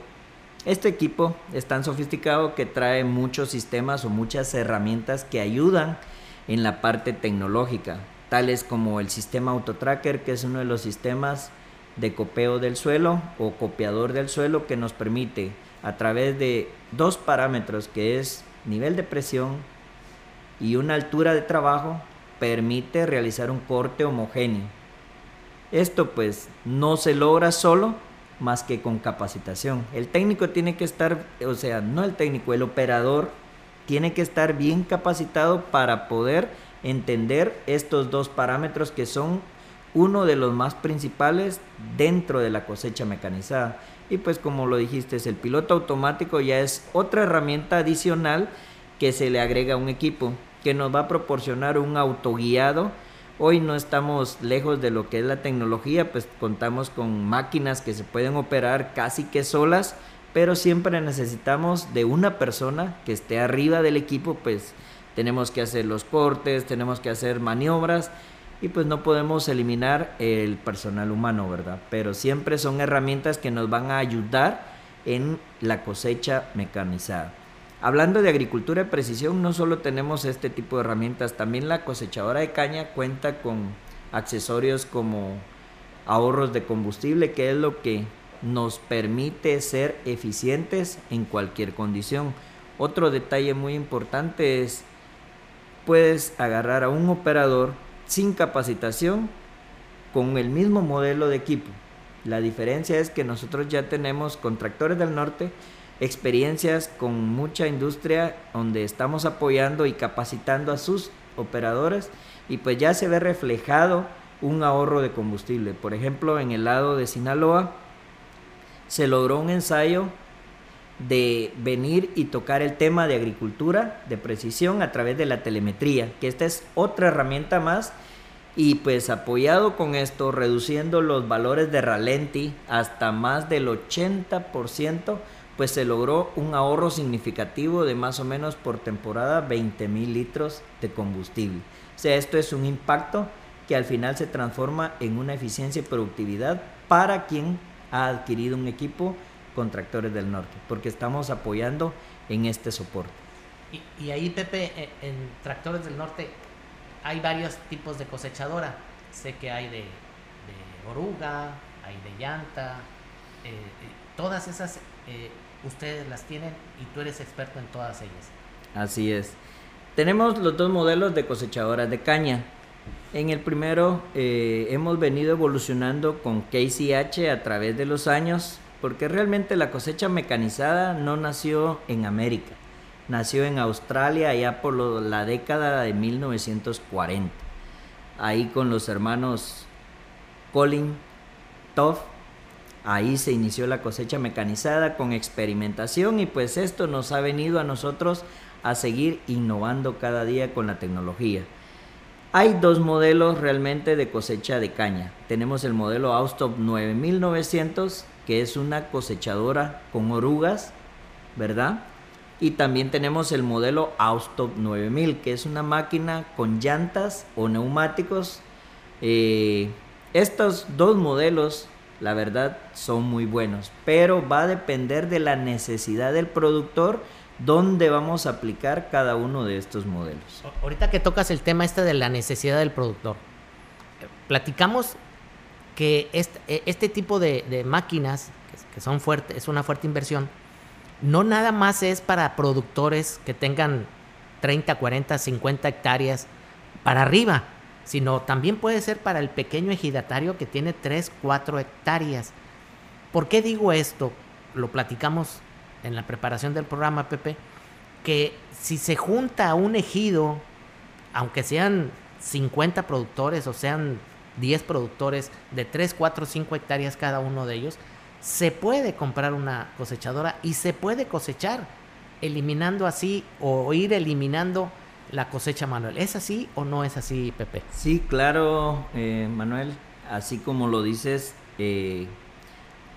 Este equipo es tan sofisticado que trae muchos sistemas o muchas herramientas que ayudan en la parte tecnológica, tales como el sistema AutoTracker, que es uno de los sistemas de copeo del suelo o copiador del suelo que nos permite a través de dos parámetros que es nivel de presión y una altura de trabajo permite realizar un corte homogéneo. Esto pues no se logra solo más que con capacitación. El técnico tiene que estar, o sea, no el técnico, el operador tiene que estar bien capacitado para poder entender estos dos parámetros que son uno de los más principales dentro de la cosecha mecanizada. Y pues como lo dijiste, el piloto automático ya es otra herramienta adicional que se le agrega a un equipo que nos va a proporcionar un autoguiado Hoy no estamos lejos de lo que es la tecnología, pues contamos con máquinas que se pueden operar casi que solas, pero siempre necesitamos de una persona que esté arriba del equipo, pues tenemos que hacer los cortes, tenemos que hacer maniobras y pues no podemos eliminar el personal humano, ¿verdad? Pero siempre son herramientas que nos van a ayudar en la cosecha mecanizada. Hablando de agricultura de precisión, no solo tenemos este tipo de herramientas, también la cosechadora de caña cuenta con accesorios como ahorros de combustible, que es lo que nos permite ser eficientes en cualquier condición. Otro detalle muy importante es, puedes agarrar a un operador sin capacitación con el mismo modelo de equipo. La diferencia es que nosotros ya tenemos con tractores del norte experiencias con mucha industria donde estamos apoyando y capacitando a sus operadores y pues ya se ve reflejado un ahorro de combustible. Por ejemplo, en el lado de Sinaloa se logró un ensayo de venir y tocar el tema de agricultura de precisión a través de la telemetría, que esta es otra herramienta más y pues apoyado con esto, reduciendo los valores de ralenti hasta más del 80%, pues se logró un ahorro significativo de más o menos por temporada 20 mil litros de combustible. O sea, esto es un impacto que al final se transforma en una eficiencia y productividad para quien ha adquirido un equipo con tractores del norte, porque estamos apoyando en este soporte. Y, ahí, Pepe, e, en, Tractores del Norte hay varios tipos de cosechadora. Sé que hay de, oruga, hay de llanta, eh, eh, todas esas eh, ustedes las tienen y tú eres experto en todas ellas. Así es. Tenemos los dos modelos de cosechadoras de caña. En el primero eh, hemos venido evolucionando con KCH a través de los años, porque realmente la cosecha mecanizada no nació en América, nació en Australia ya por la década de 1940. Ahí con los hermanos Colin Toff Ahí se inició la cosecha mecanizada con experimentación y pues esto nos ha venido a nosotros a seguir innovando cada día con la tecnología. Hay dos modelos realmente de cosecha de caña. Tenemos el modelo Austop 9900, que es una cosechadora con orugas, ¿verdad? Y también tenemos el modelo Austop 9000, que es una máquina con llantas o neumáticos. Eh, estos dos modelos la verdad son muy buenos, pero va a depender de la necesidad del productor dónde vamos a aplicar cada uno de estos modelos. Ahorita que tocas el tema este de la necesidad del productor, platicamos que este, e, este tipo de, máquinas, que, son fuertes, es una fuerte inversión, no nada más es para productores que tengan 30, 40, 50 hectáreas para arriba, sino también puede ser para el pequeño ejidatario que tiene 3, 4 hectáreas. ¿Por qué digo esto? Lo platicamos en la preparación del programa, Pepe, que si se junta un ejido, aunque sean 50 productores o sean 10 productores de 3, 4, 5 hectáreas cada uno de ellos, se puede comprar una cosechadora y se puede cosechar, eliminando así o ir eliminando la cosecha manual. ¿Es así o no es así, Pepe? Sí, claro, eh, Manuel. Así como lo dices, eh,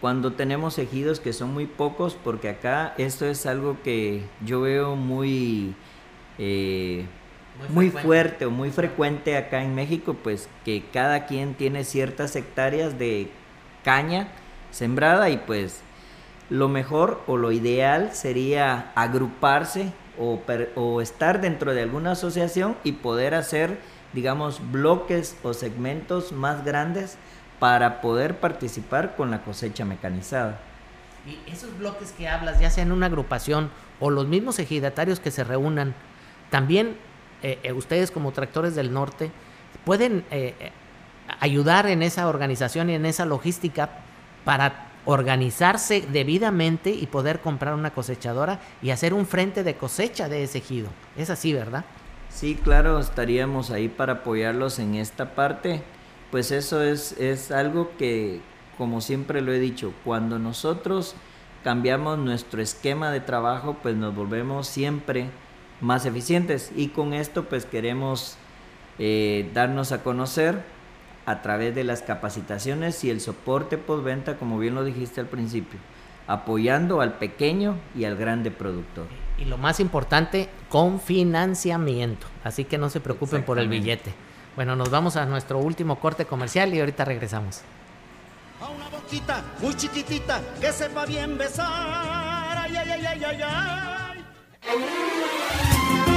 cuando tenemos ejidos que son muy pocos, porque acá esto es algo que yo veo muy, eh, muy, fuerte o muy frecuente acá en México, pues que cada quien tiene ciertas hectáreas de caña sembrada y pues lo mejor o lo ideal sería agruparse o, estar dentro de alguna asociación y poder hacer, digamos, bloques o segmentos más grandes para poder participar con la cosecha mecanizada. Y esos bloques que hablas, ya sea en una agrupación o los mismos ejidatarios que se reúnan, también eh, eh, ustedes como tractores del norte pueden eh, ayudar en esa organización y en esa logística para organizarse debidamente y poder comprar una cosechadora y hacer un frente de cosecha de ese ejido. Es así, ¿verdad? Sí, claro, estaríamos ahí para apoyarlos en esta parte. Pues eso es, es algo que, como siempre lo he dicho, cuando nosotros cambiamos nuestro esquema de trabajo, pues nos volvemos siempre más eficientes. Y con esto pues queremos eh, darnos a conocer a través de las capacitaciones y el soporte postventa, como bien lo dijiste al principio, apoyando al pequeño y al grande productor. Y lo más importante, con financiamiento. Así que no se preocupen por el billete. Bueno, nos vamos a nuestro último corte comercial y ahorita regresamos. A una boquita muy chiquitita que sepa bien besar. Ay, ay, ay, ay, ay, ay.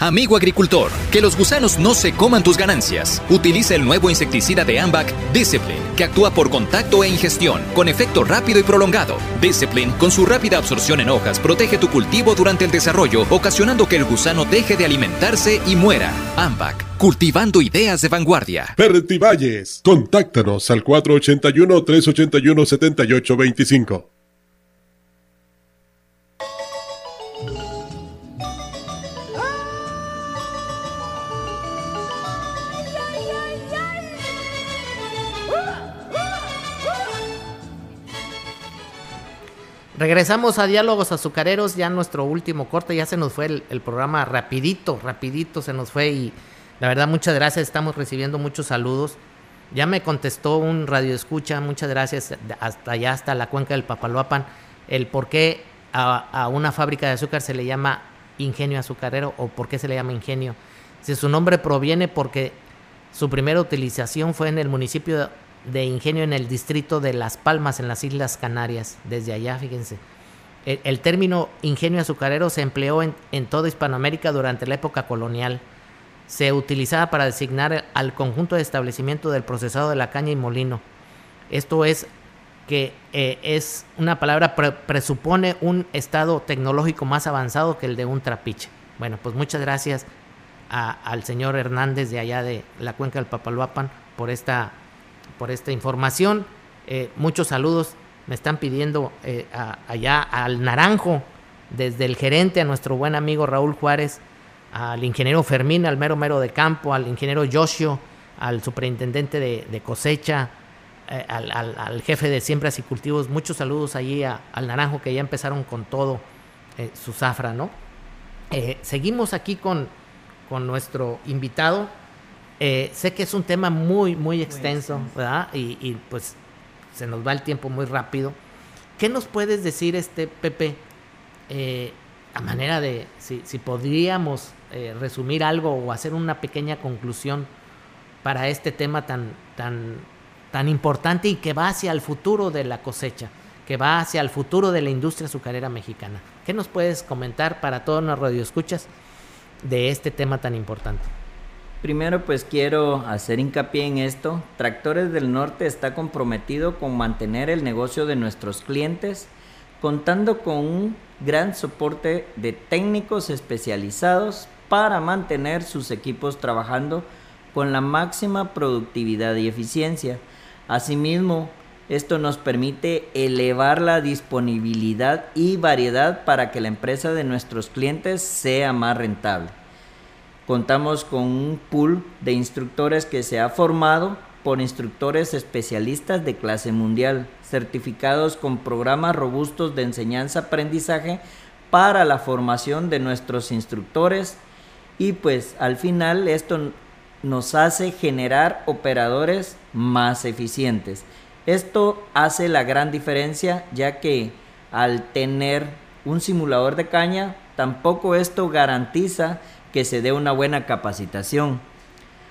Amigo agricultor, que los gusanos no se coman tus ganancias. Utiliza el nuevo insecticida de Ambac, Discipline, que actúa por contacto e ingestión, con efecto rápido y prolongado. Discipline, con su rápida absorción en hojas, protege tu cultivo durante el desarrollo, ocasionando que el gusano deje de alimentarse y muera. Ambac, cultivando ideas de vanguardia. Valles, contáctanos al 481-381-7825. Regresamos a Diálogos Azucareros, ya nuestro último corte, ya se nos fue el, programa rapidito, rapidito se nos fue y la verdad muchas gracias, estamos recibiendo muchos saludos. Ya me contestó un radio escucha, muchas gracias, hasta allá, hasta la cuenca del Papaloapan, el por qué a, una fábrica de azúcar se le llama ingenio azucarero o por qué se le llama ingenio. Si su nombre proviene porque su primera utilización fue en el municipio de ingenio en el distrito de Las Palmas, en las Islas Canarias. Desde allá, fíjense. El, término ingenio azucarero se empleó en, en, toda Hispanoamérica durante la época colonial. Se utilizaba para designar al conjunto de establecimiento del procesado de la caña y molino. Esto es que eh, es una palabra presupone un estado tecnológico más avanzado que el de un trapiche. Bueno, pues muchas gracias al señor Hernández de allá de la cuenca del Papaloapan por esta por esta información. Eh, muchos saludos me están pidiendo eh, allá al Naranjo, desde el gerente, a nuestro buen amigo Raúl Juárez, al ingeniero Fermín, al mero mero de campo, al ingeniero Yoshio, al superintendente de, cosecha, eh, al, jefe de siembras y cultivos. Muchos saludos allí al Naranjo que ya empezaron con todo su zafra, ¿no? seguimos aquí con, con nuestro invitado. Eh, sé que es un tema muy, muy extenso, ¿verdad? Y, pues se nos va el tiempo muy rápido. ¿Qué nos puedes decir, este Pepe, eh, a manera de, si, podríamos eh, resumir algo o hacer una pequeña conclusión para este tema tan, tan, tan importante y que va hacia el futuro de la cosecha, que va hacia el futuro de la industria azucarera mexicana? ¿Qué nos puedes comentar para todos los radioescuchas de este tema tan importante? Primero pues quiero hacer hincapié en esto. Tractores del Norte está comprometido con mantener el negocio de nuestros clientes, contando con un gran soporte de técnicos especializados para mantener sus equipos trabajando con la máxima productividad y eficiencia. Asimismo, esto nos permite elevar la disponibilidad y variedad para que la empresa de nuestros clientes sea más rentable. Contamos con un pool de instructores que se ha formado por instructores especialistas de clase mundial, certificados con programas robustos de enseñanza-aprendizaje para la formación de nuestros instructores y pues al final esto nos hace generar operadores más eficientes. Esto hace la gran diferencia ya que al tener un simulador de caña, tampoco esto garantiza que se dé una buena capacitación.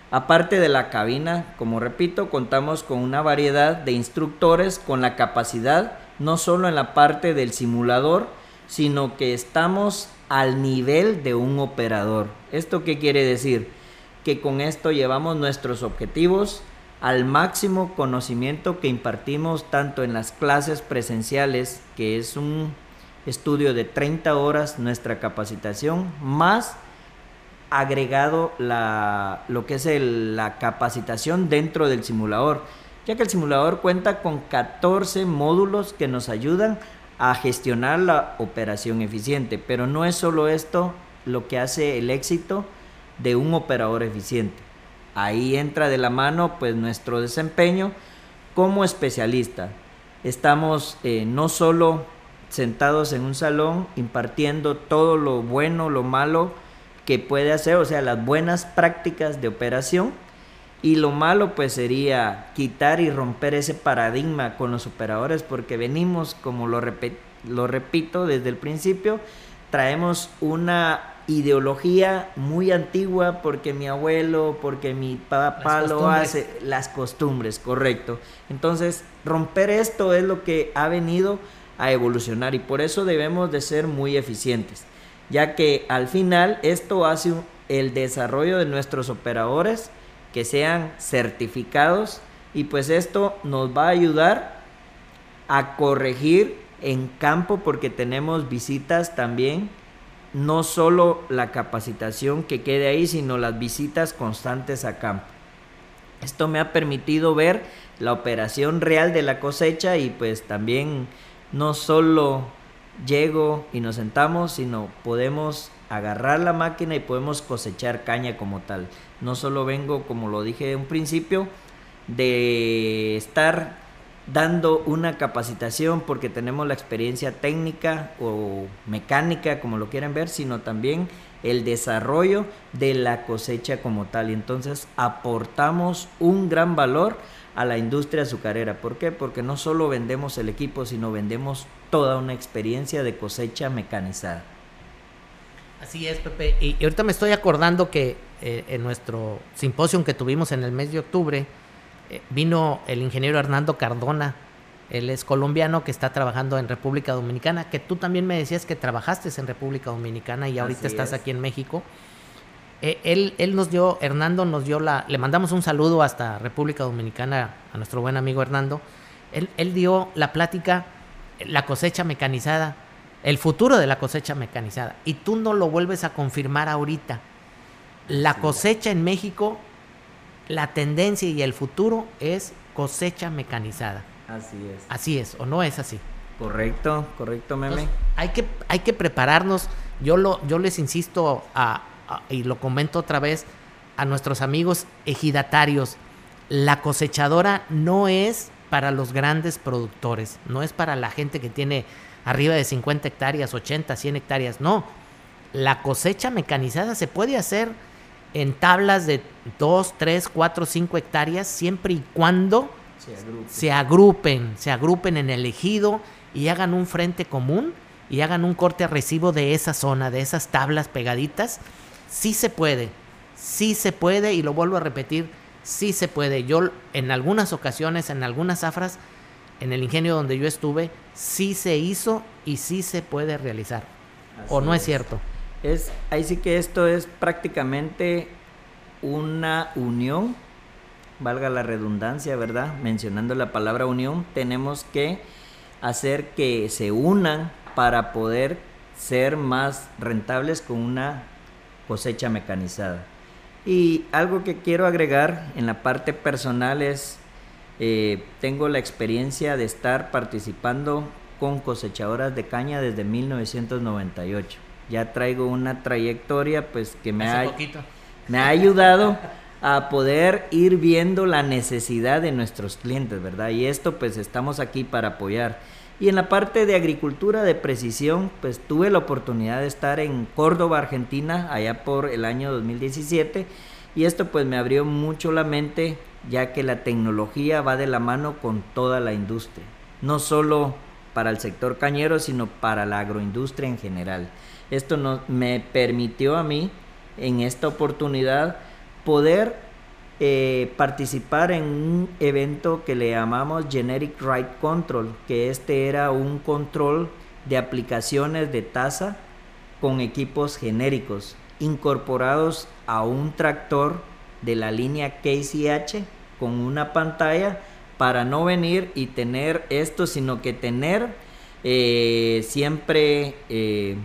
Aparte de la cabina, como repito, contamos con una variedad de instructores con la capacidad no solo en la parte del simulador, sino que estamos al nivel de un operador. ¿Esto qué quiere decir? Que con esto llevamos nuestros objetivos al máximo conocimiento que impartimos tanto en las clases presenciales, que es un estudio de 30 horas nuestra capacitación, más agregado la, lo que es la capacitación dentro del simulador, ya que el simulador cuenta con 14 módulos que nos ayudan a gestionar la operación eficiente, pero no es solo esto lo que hace el éxito de un operador eficiente. Ahí entra de la mano pues nuestro desempeño como especialista. Estamos eh, no solo sentados en un salón impartiendo todo lo bueno, lo malo que puede hacer, o sea, las buenas prácticas de operación, y lo malo pues sería quitar y romper ese paradigma con los operadores porque venimos, como lo, lo repito desde el principio, traemos una ideología muy antigua porque mi abuelo, porque mi papá lo hace, las costumbres, correcto. Entonces, romper esto es lo que ha venido a evolucionar y por eso debemos de ser muy eficientes, ya que al final esto hace el desarrollo de nuestros operadores que sean certificados y pues esto nos va a ayudar a corregir en campo porque tenemos visitas también, no solo la capacitación que quede ahí, sino las visitas constantes a campo. Esto me ha permitido ver la operación real de la cosecha y pues también no solo llego y nos sentamos, sino podemos agarrar la máquina y podemos cosechar caña como tal. No solo vengo, como lo dije en un principio, de estar dando una capacitación porque tenemos la experiencia técnica o mecánica, como lo quieran ver, sino también el desarrollo de la cosecha como tal. Y entonces aportamos un gran valor a la industria azucarera. ¿Por qué? Porque no solo vendemos el equipo, sino vendemos toda una experiencia de cosecha mecanizada. Así es, Pepe. Y, ahorita me estoy acordando que eh, en nuestro simposio que tuvimos en el mes de octubre, eh, vino el ingeniero Hernando Cardona. Él es colombiano que está trabajando en República Dominicana, que tú también me decías que trabajaste en República Dominicana y ahorita estás aquí en México. Eh, él, él nos dio, Hernando nos dio la, le mandamos un saludo hasta República Dominicana a nuestro buen amigo Hernando. Él, él dio la plática, la cosecha mecanizada el futuro de la cosecha mecanizada. Y tú no lo vuelves a confirmar ahorita. La cosecha en México, la tendencia y el futuro es cosecha mecanizada. Así es. Así es, o no es así. Correcto, correcto, meme. hay, que, hay que prepararnos. Yo, lo, yo les insisto y lo comento otra vez a nuestros amigos ejidatarios. La cosechadora no es para los grandes productores, no es para la gente que tiene arriba de 50 hectáreas, 80, 100 hectáreas. No, la cosecha mecanizada se puede hacer en tablas de 2, 3, 4, 5 hectáreas siempre y cuando se agrupen. se agrupen, en el ejido y hagan un frente común y hagan un corte a recibo de esa zona, de esas tablas pegaditas. Sí se puede, sí se puede y lo vuelvo a repetir, sí se puede. Yo en algunas ocasiones, en algunas zafras, en el ingenio donde yo estuve, sí se hizo y sí se puede realizar. ¿O no es, cierto? Es, ahí sí que esto es prácticamente una unión, valga la redundancia, ¿verdad? Mencionando la palabra unión, tenemos que hacer que se unan para poder ser más rentables con una cosecha mecanizada. Y algo que quiero agregar en la parte personal es eh, tengo la experiencia de estar participando con cosechadoras de caña desde 1998. Ya traigo una trayectoria pues que me, ha, me ha ayudado a poder ir viendo la necesidad de nuestros clientes, ¿verdad? Y esto pues estamos aquí para apoyar. Y en la parte de agricultura de precisión, pues tuve la oportunidad de estar en Córdoba, Argentina, allá por el año 2017, y esto pues me abrió mucho la mente, ya que la tecnología va de la mano con toda la industria, no solo para el sector cañero, sino para la agroindustria en general. Esto no, me permitió a mí, en esta oportunidad, poder eh, participar en un evento que le llamamos Generic Ride Control, que este era un control de aplicaciones de tasa con equipos genéricos incorporados a un tractor de la línea KCH con una pantalla para no venir y tener esto, sino que tener eh, siempre eh,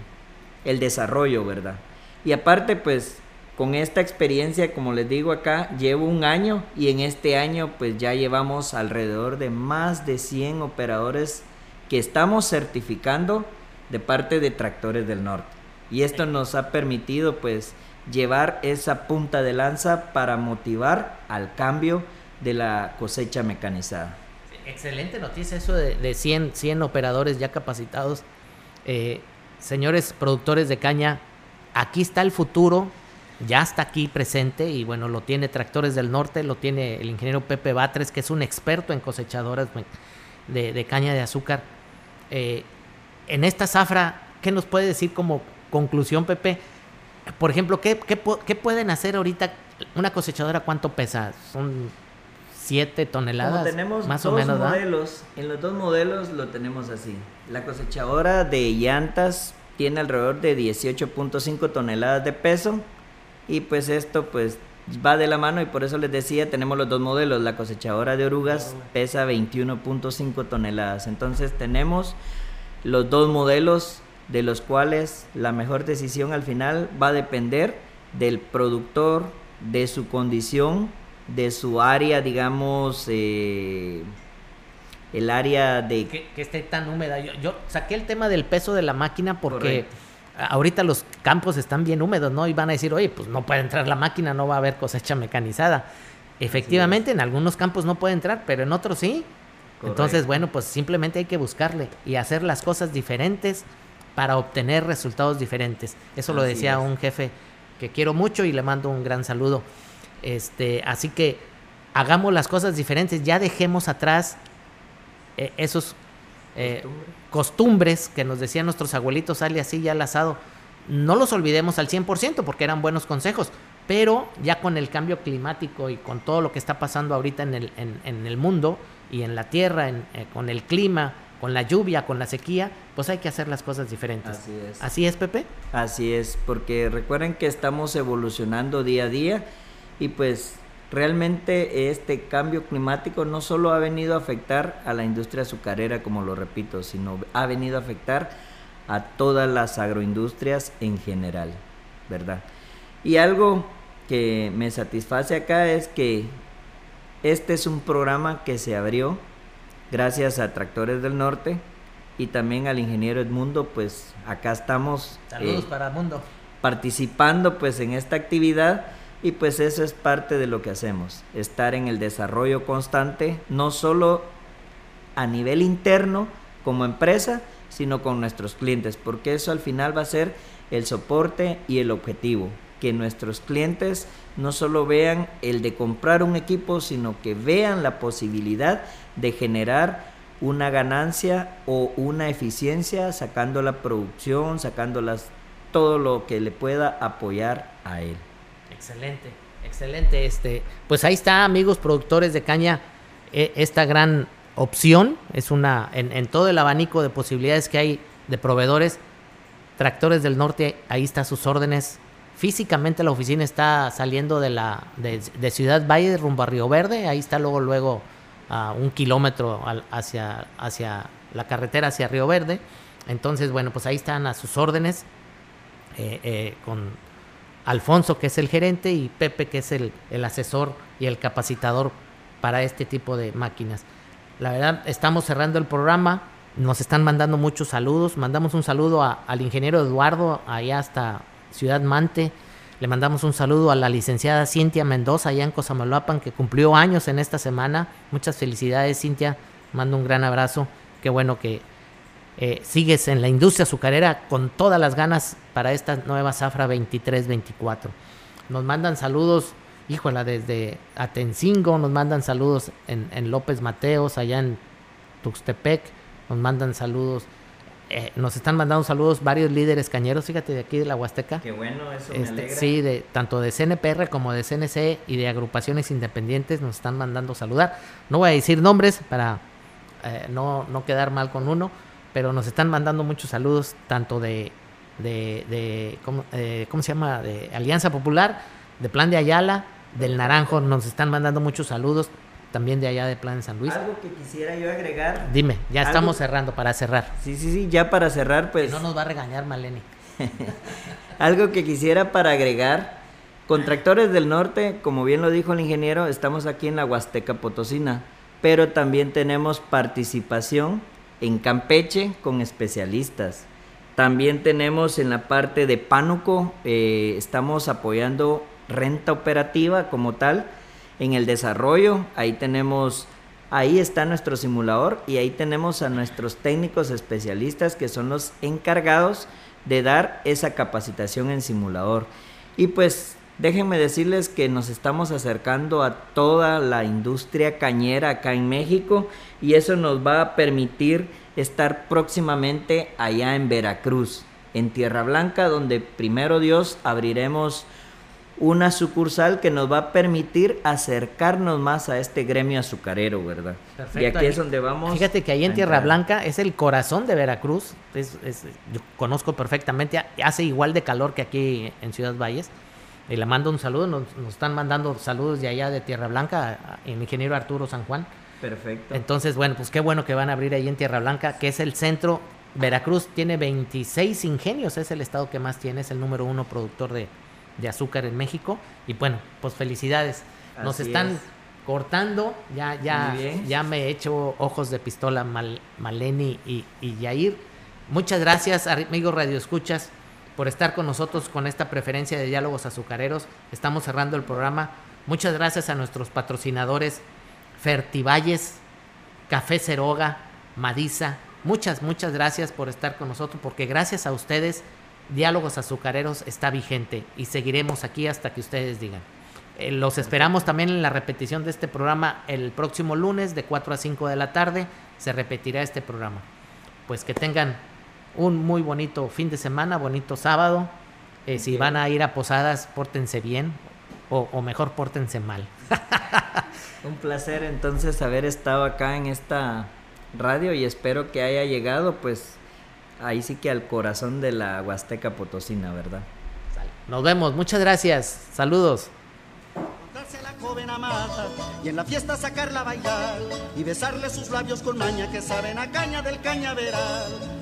el desarrollo, ¿verdad? Y aparte, pues con esta experiencia, como les digo acá, llevo un año y en este año pues ya llevamos alrededor de más de 100 operadores que estamos certificando de parte de Tractores del Norte. Y esto nos ha permitido pues llevar esa punta de lanza para motivar al cambio de la cosecha mecanizada. Excelente noticia eso de, 100, 100 operadores ya capacitados. Eh, señores productores de caña, aquí está el futuro, ya está aquí presente y bueno, lo tiene Tractores del Norte, lo tiene el ingeniero Pepe Batres, que es un experto en cosechadoras de, caña de azúcar. Eh, en esta zafra, ¿qué nos puede decir como conclusión, Pepe? Por ejemplo, ¿qué, pueden hacer ahorita? Una cosechadora, ¿cuánto pesa? Son 7 toneladas. tenemos más o menos. Modelos, en los dos modelos lo tenemos así. La cosechadora de llantas tiene alrededor de 18.5 toneladas de peso y pues esto pues va de la mano y por eso les decía, tenemos los dos modelos. La cosechadora de orugas pesa 21.5 toneladas. Entonces tenemos los dos modelos de los cuales la mejor decisión al final va a depender del productor, de su condición, de su área, digamos, eh, el área de... Que, esté tan húmeda. Yo, yo, saqué el tema del peso de la máquina porque ahorita los campos están bien húmedos, ¿no? Y van a decir, oye, pues no puede entrar la máquina, no va a haber cosecha mecanizada. Efectivamente, en algunos campos no puede entrar, pero en otros sí. Entonces, bueno, pues simplemente hay que buscarle y hacer las cosas diferentes para obtener resultados diferentes. Eso lo decía un jefe que quiero mucho y le mando un gran saludo. Este, así que hagamos las cosas diferentes, ya dejemos atrás eh, esos eh, costumbres que nos decían nuestros abuelitos, sale así ya al asado. No los olvidemos al 100% porque eran buenos consejos, pero ya con el cambio climático y con todo lo que está pasando ahorita en el, en, el mundo y en la tierra, eh, con el clima, con la lluvia, con la sequía, pues hay que hacer las cosas diferentes. Así es. ¿Así es, Pepe? Así es, porque recuerden que estamos evolucionando día a día y pues realmente este cambio climático no solo ha venido a afectar a la industria azucarera, como lo repito, sino ha venido a afectar a todas las agroindustrias en general, ¿verdad? Y algo que me satisface acá es que este es un programa que se abrió gracias a Tractores del Norte y también al ingeniero Edmundo, pues acá estamos. Saludos eh, para Mundo. Participando pues en esta actividad y pues eso es parte de lo que hacemos, estar en el desarrollo constante, no solo a nivel interno como empresa, sino con nuestros clientes, porque eso al final va a ser el soporte y el objetivo, que nuestros clientes no solo vean el de comprar un equipo, sino que vean la posibilidad de generar una ganancia o una eficiencia sacando la producción, sacando todo lo que le pueda apoyar a él. Excelente, excelente. Este, pues ahí está, amigos productores de caña, e, esta gran opción es una en, todo el abanico de posibilidades que hay de proveedores. Tractores del Norte, ahí está sus órdenes. Físicamente la oficina está saliendo de la de, Ciudad Valle rumbo a Río Verde. Ahí está luego luego a un kilómetro hacia hacia la carretera hacia Río Verde. Entonces bueno pues ahí están a sus órdenes eh, eh, con Alfonso, que es el gerente, y Pepe, que es el, asesor y el capacitador para este tipo de máquinas. La verdad, estamos cerrando el programa, nos están mandando muchos saludos, mandamos un saludo al ingeniero Eduardo, allá hasta Ciudad Mante, le mandamos un saludo a la licenciada Cintia Mendoza, allá en Cosamaloapan, que cumplió años en esta semana. Muchas felicidades, Cintia, mando un gran abrazo, qué bueno que, eh, sigues en la industria azucarera con todas las ganas para esta nueva zafra 23-24. Nos mandan saludos, híjola, desde Atencingo, nos mandan saludos en, en López Mateos, allá en Tuxtepec, nos mandan saludos eh, nos están mandando saludos varios líderes cañeros, fíjate, de aquí de la Huasteca. Qué bueno, eso me Este, alegra. sí, de, tanto de CNPR como de CNC y de agrupaciones independientes nos están mandando saludar. No voy a decir nombres para eh, no, no quedar mal con uno, pero nos están mandando muchos saludos, tanto de, de, de ¿cómo, eh, ¿cómo se llama? De Alianza Popular, de Plan de Ayala, del Naranjo, nos están mandando muchos saludos, también de allá de Plan de San Luis. Algo que quisiera yo agregar. Dime, ya Algo- estamos cerrando para cerrar. Sí, sí, sí, ya para cerrar, pues. No nos va a regañar Maleni. Algo que quisiera para agregar, con Tractores del Norte, como bien lo dijo el ingeniero, estamos aquí en la Huasteca Potosina, pero también tenemos participación en Campeche con especialistas. También tenemos en la parte de Pánuco, eh, estamos apoyando renta operativa como tal en el desarrollo. Ahí tenemos, ahí está nuestro simulador y ahí tenemos a nuestros técnicos especialistas que son los encargados de dar esa capacitación en simulador. Y pues déjenme decirles que nos estamos acercando a toda la industria cañera acá en México y eso nos va a permitir estar próximamente allá en Veracruz, en Tierra Blanca, donde primero Dios abriremos una sucursal que nos va a permitir acercarnos más a este gremio azucarero, ¿verdad? Y aquí es donde vamos. Fíjate que ahí en Tierra. Blanca es el corazón de Veracruz. Es, es- yo conozco perfectamente. Hace igual de calor que aquí en Ciudad Valles. Y le mando un saludo. Nos, nos están mandando saludos de allá de Tierra Blanca, el ingeniero Arturo San Juan. Perfecto. Entonces, bueno, pues qué bueno que van a abrir ahí en Tierra Blanca, que es el centro. Veracruz tiene 26 ingenios, es el estado que más tiene, es el número uno productor de, de azúcar en México. Y bueno, pues felicidades. Nos están es. cortando, ya, ya, ya me he hecho ojos de pistola Mal- Maleni y, y Yair. Muchas gracias, amigos Radio Escuchas, por estar con nosotros con esta preferencia de diálogos azucareros. Estamos cerrando el programa. Muchas gracias a nuestros patrocinadores Fertivalles, Café Ceroga, Madiza. Muchas, muchas gracias por estar con nosotros, porque gracias a ustedes, Diálogos Azucareros está vigente y seguiremos aquí hasta que ustedes digan. Eh, los esperamos también en la repetición de este programa el próximo lunes de 4 a 5 de la tarde. Se repetirá este programa. Pues que tengan un muy bonito fin de semana, bonito sábado. Eh, si van a ir a posadas, pórtense bien o, o mejor pórtense mal. Un placer entonces haber estado acá en esta radio y espero que haya llegado pues ahí sí que al corazón de la Huasteca Potosina, ¿verdad? Nos vemos, muchas gracias. Saludos. Joven amada y en la fiesta sacarla a bailar y besarle sus labios con maña que saben a caña del cañaveral.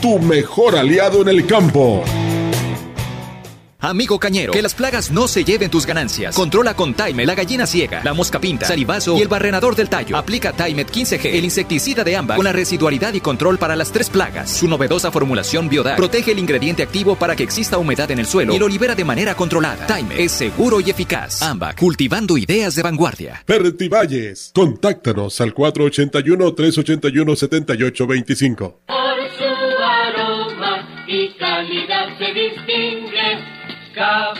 tu mejor aliado en el campo. Amigo cañero, que las plagas no se lleven tus ganancias. Controla con Time la gallina ciega, la mosca pinta, salivazo y el barrenador del tallo. Aplica Time 15G, el insecticida de ámbar con la residualidad y control para las tres plagas. Su novedosa formulación Biodac protege el ingrediente activo para que exista humedad en el suelo y lo libera de manera controlada. Time es seguro y eficaz. Ambac, cultivando ideas de vanguardia. Valles, contáctanos al 481 381 7825.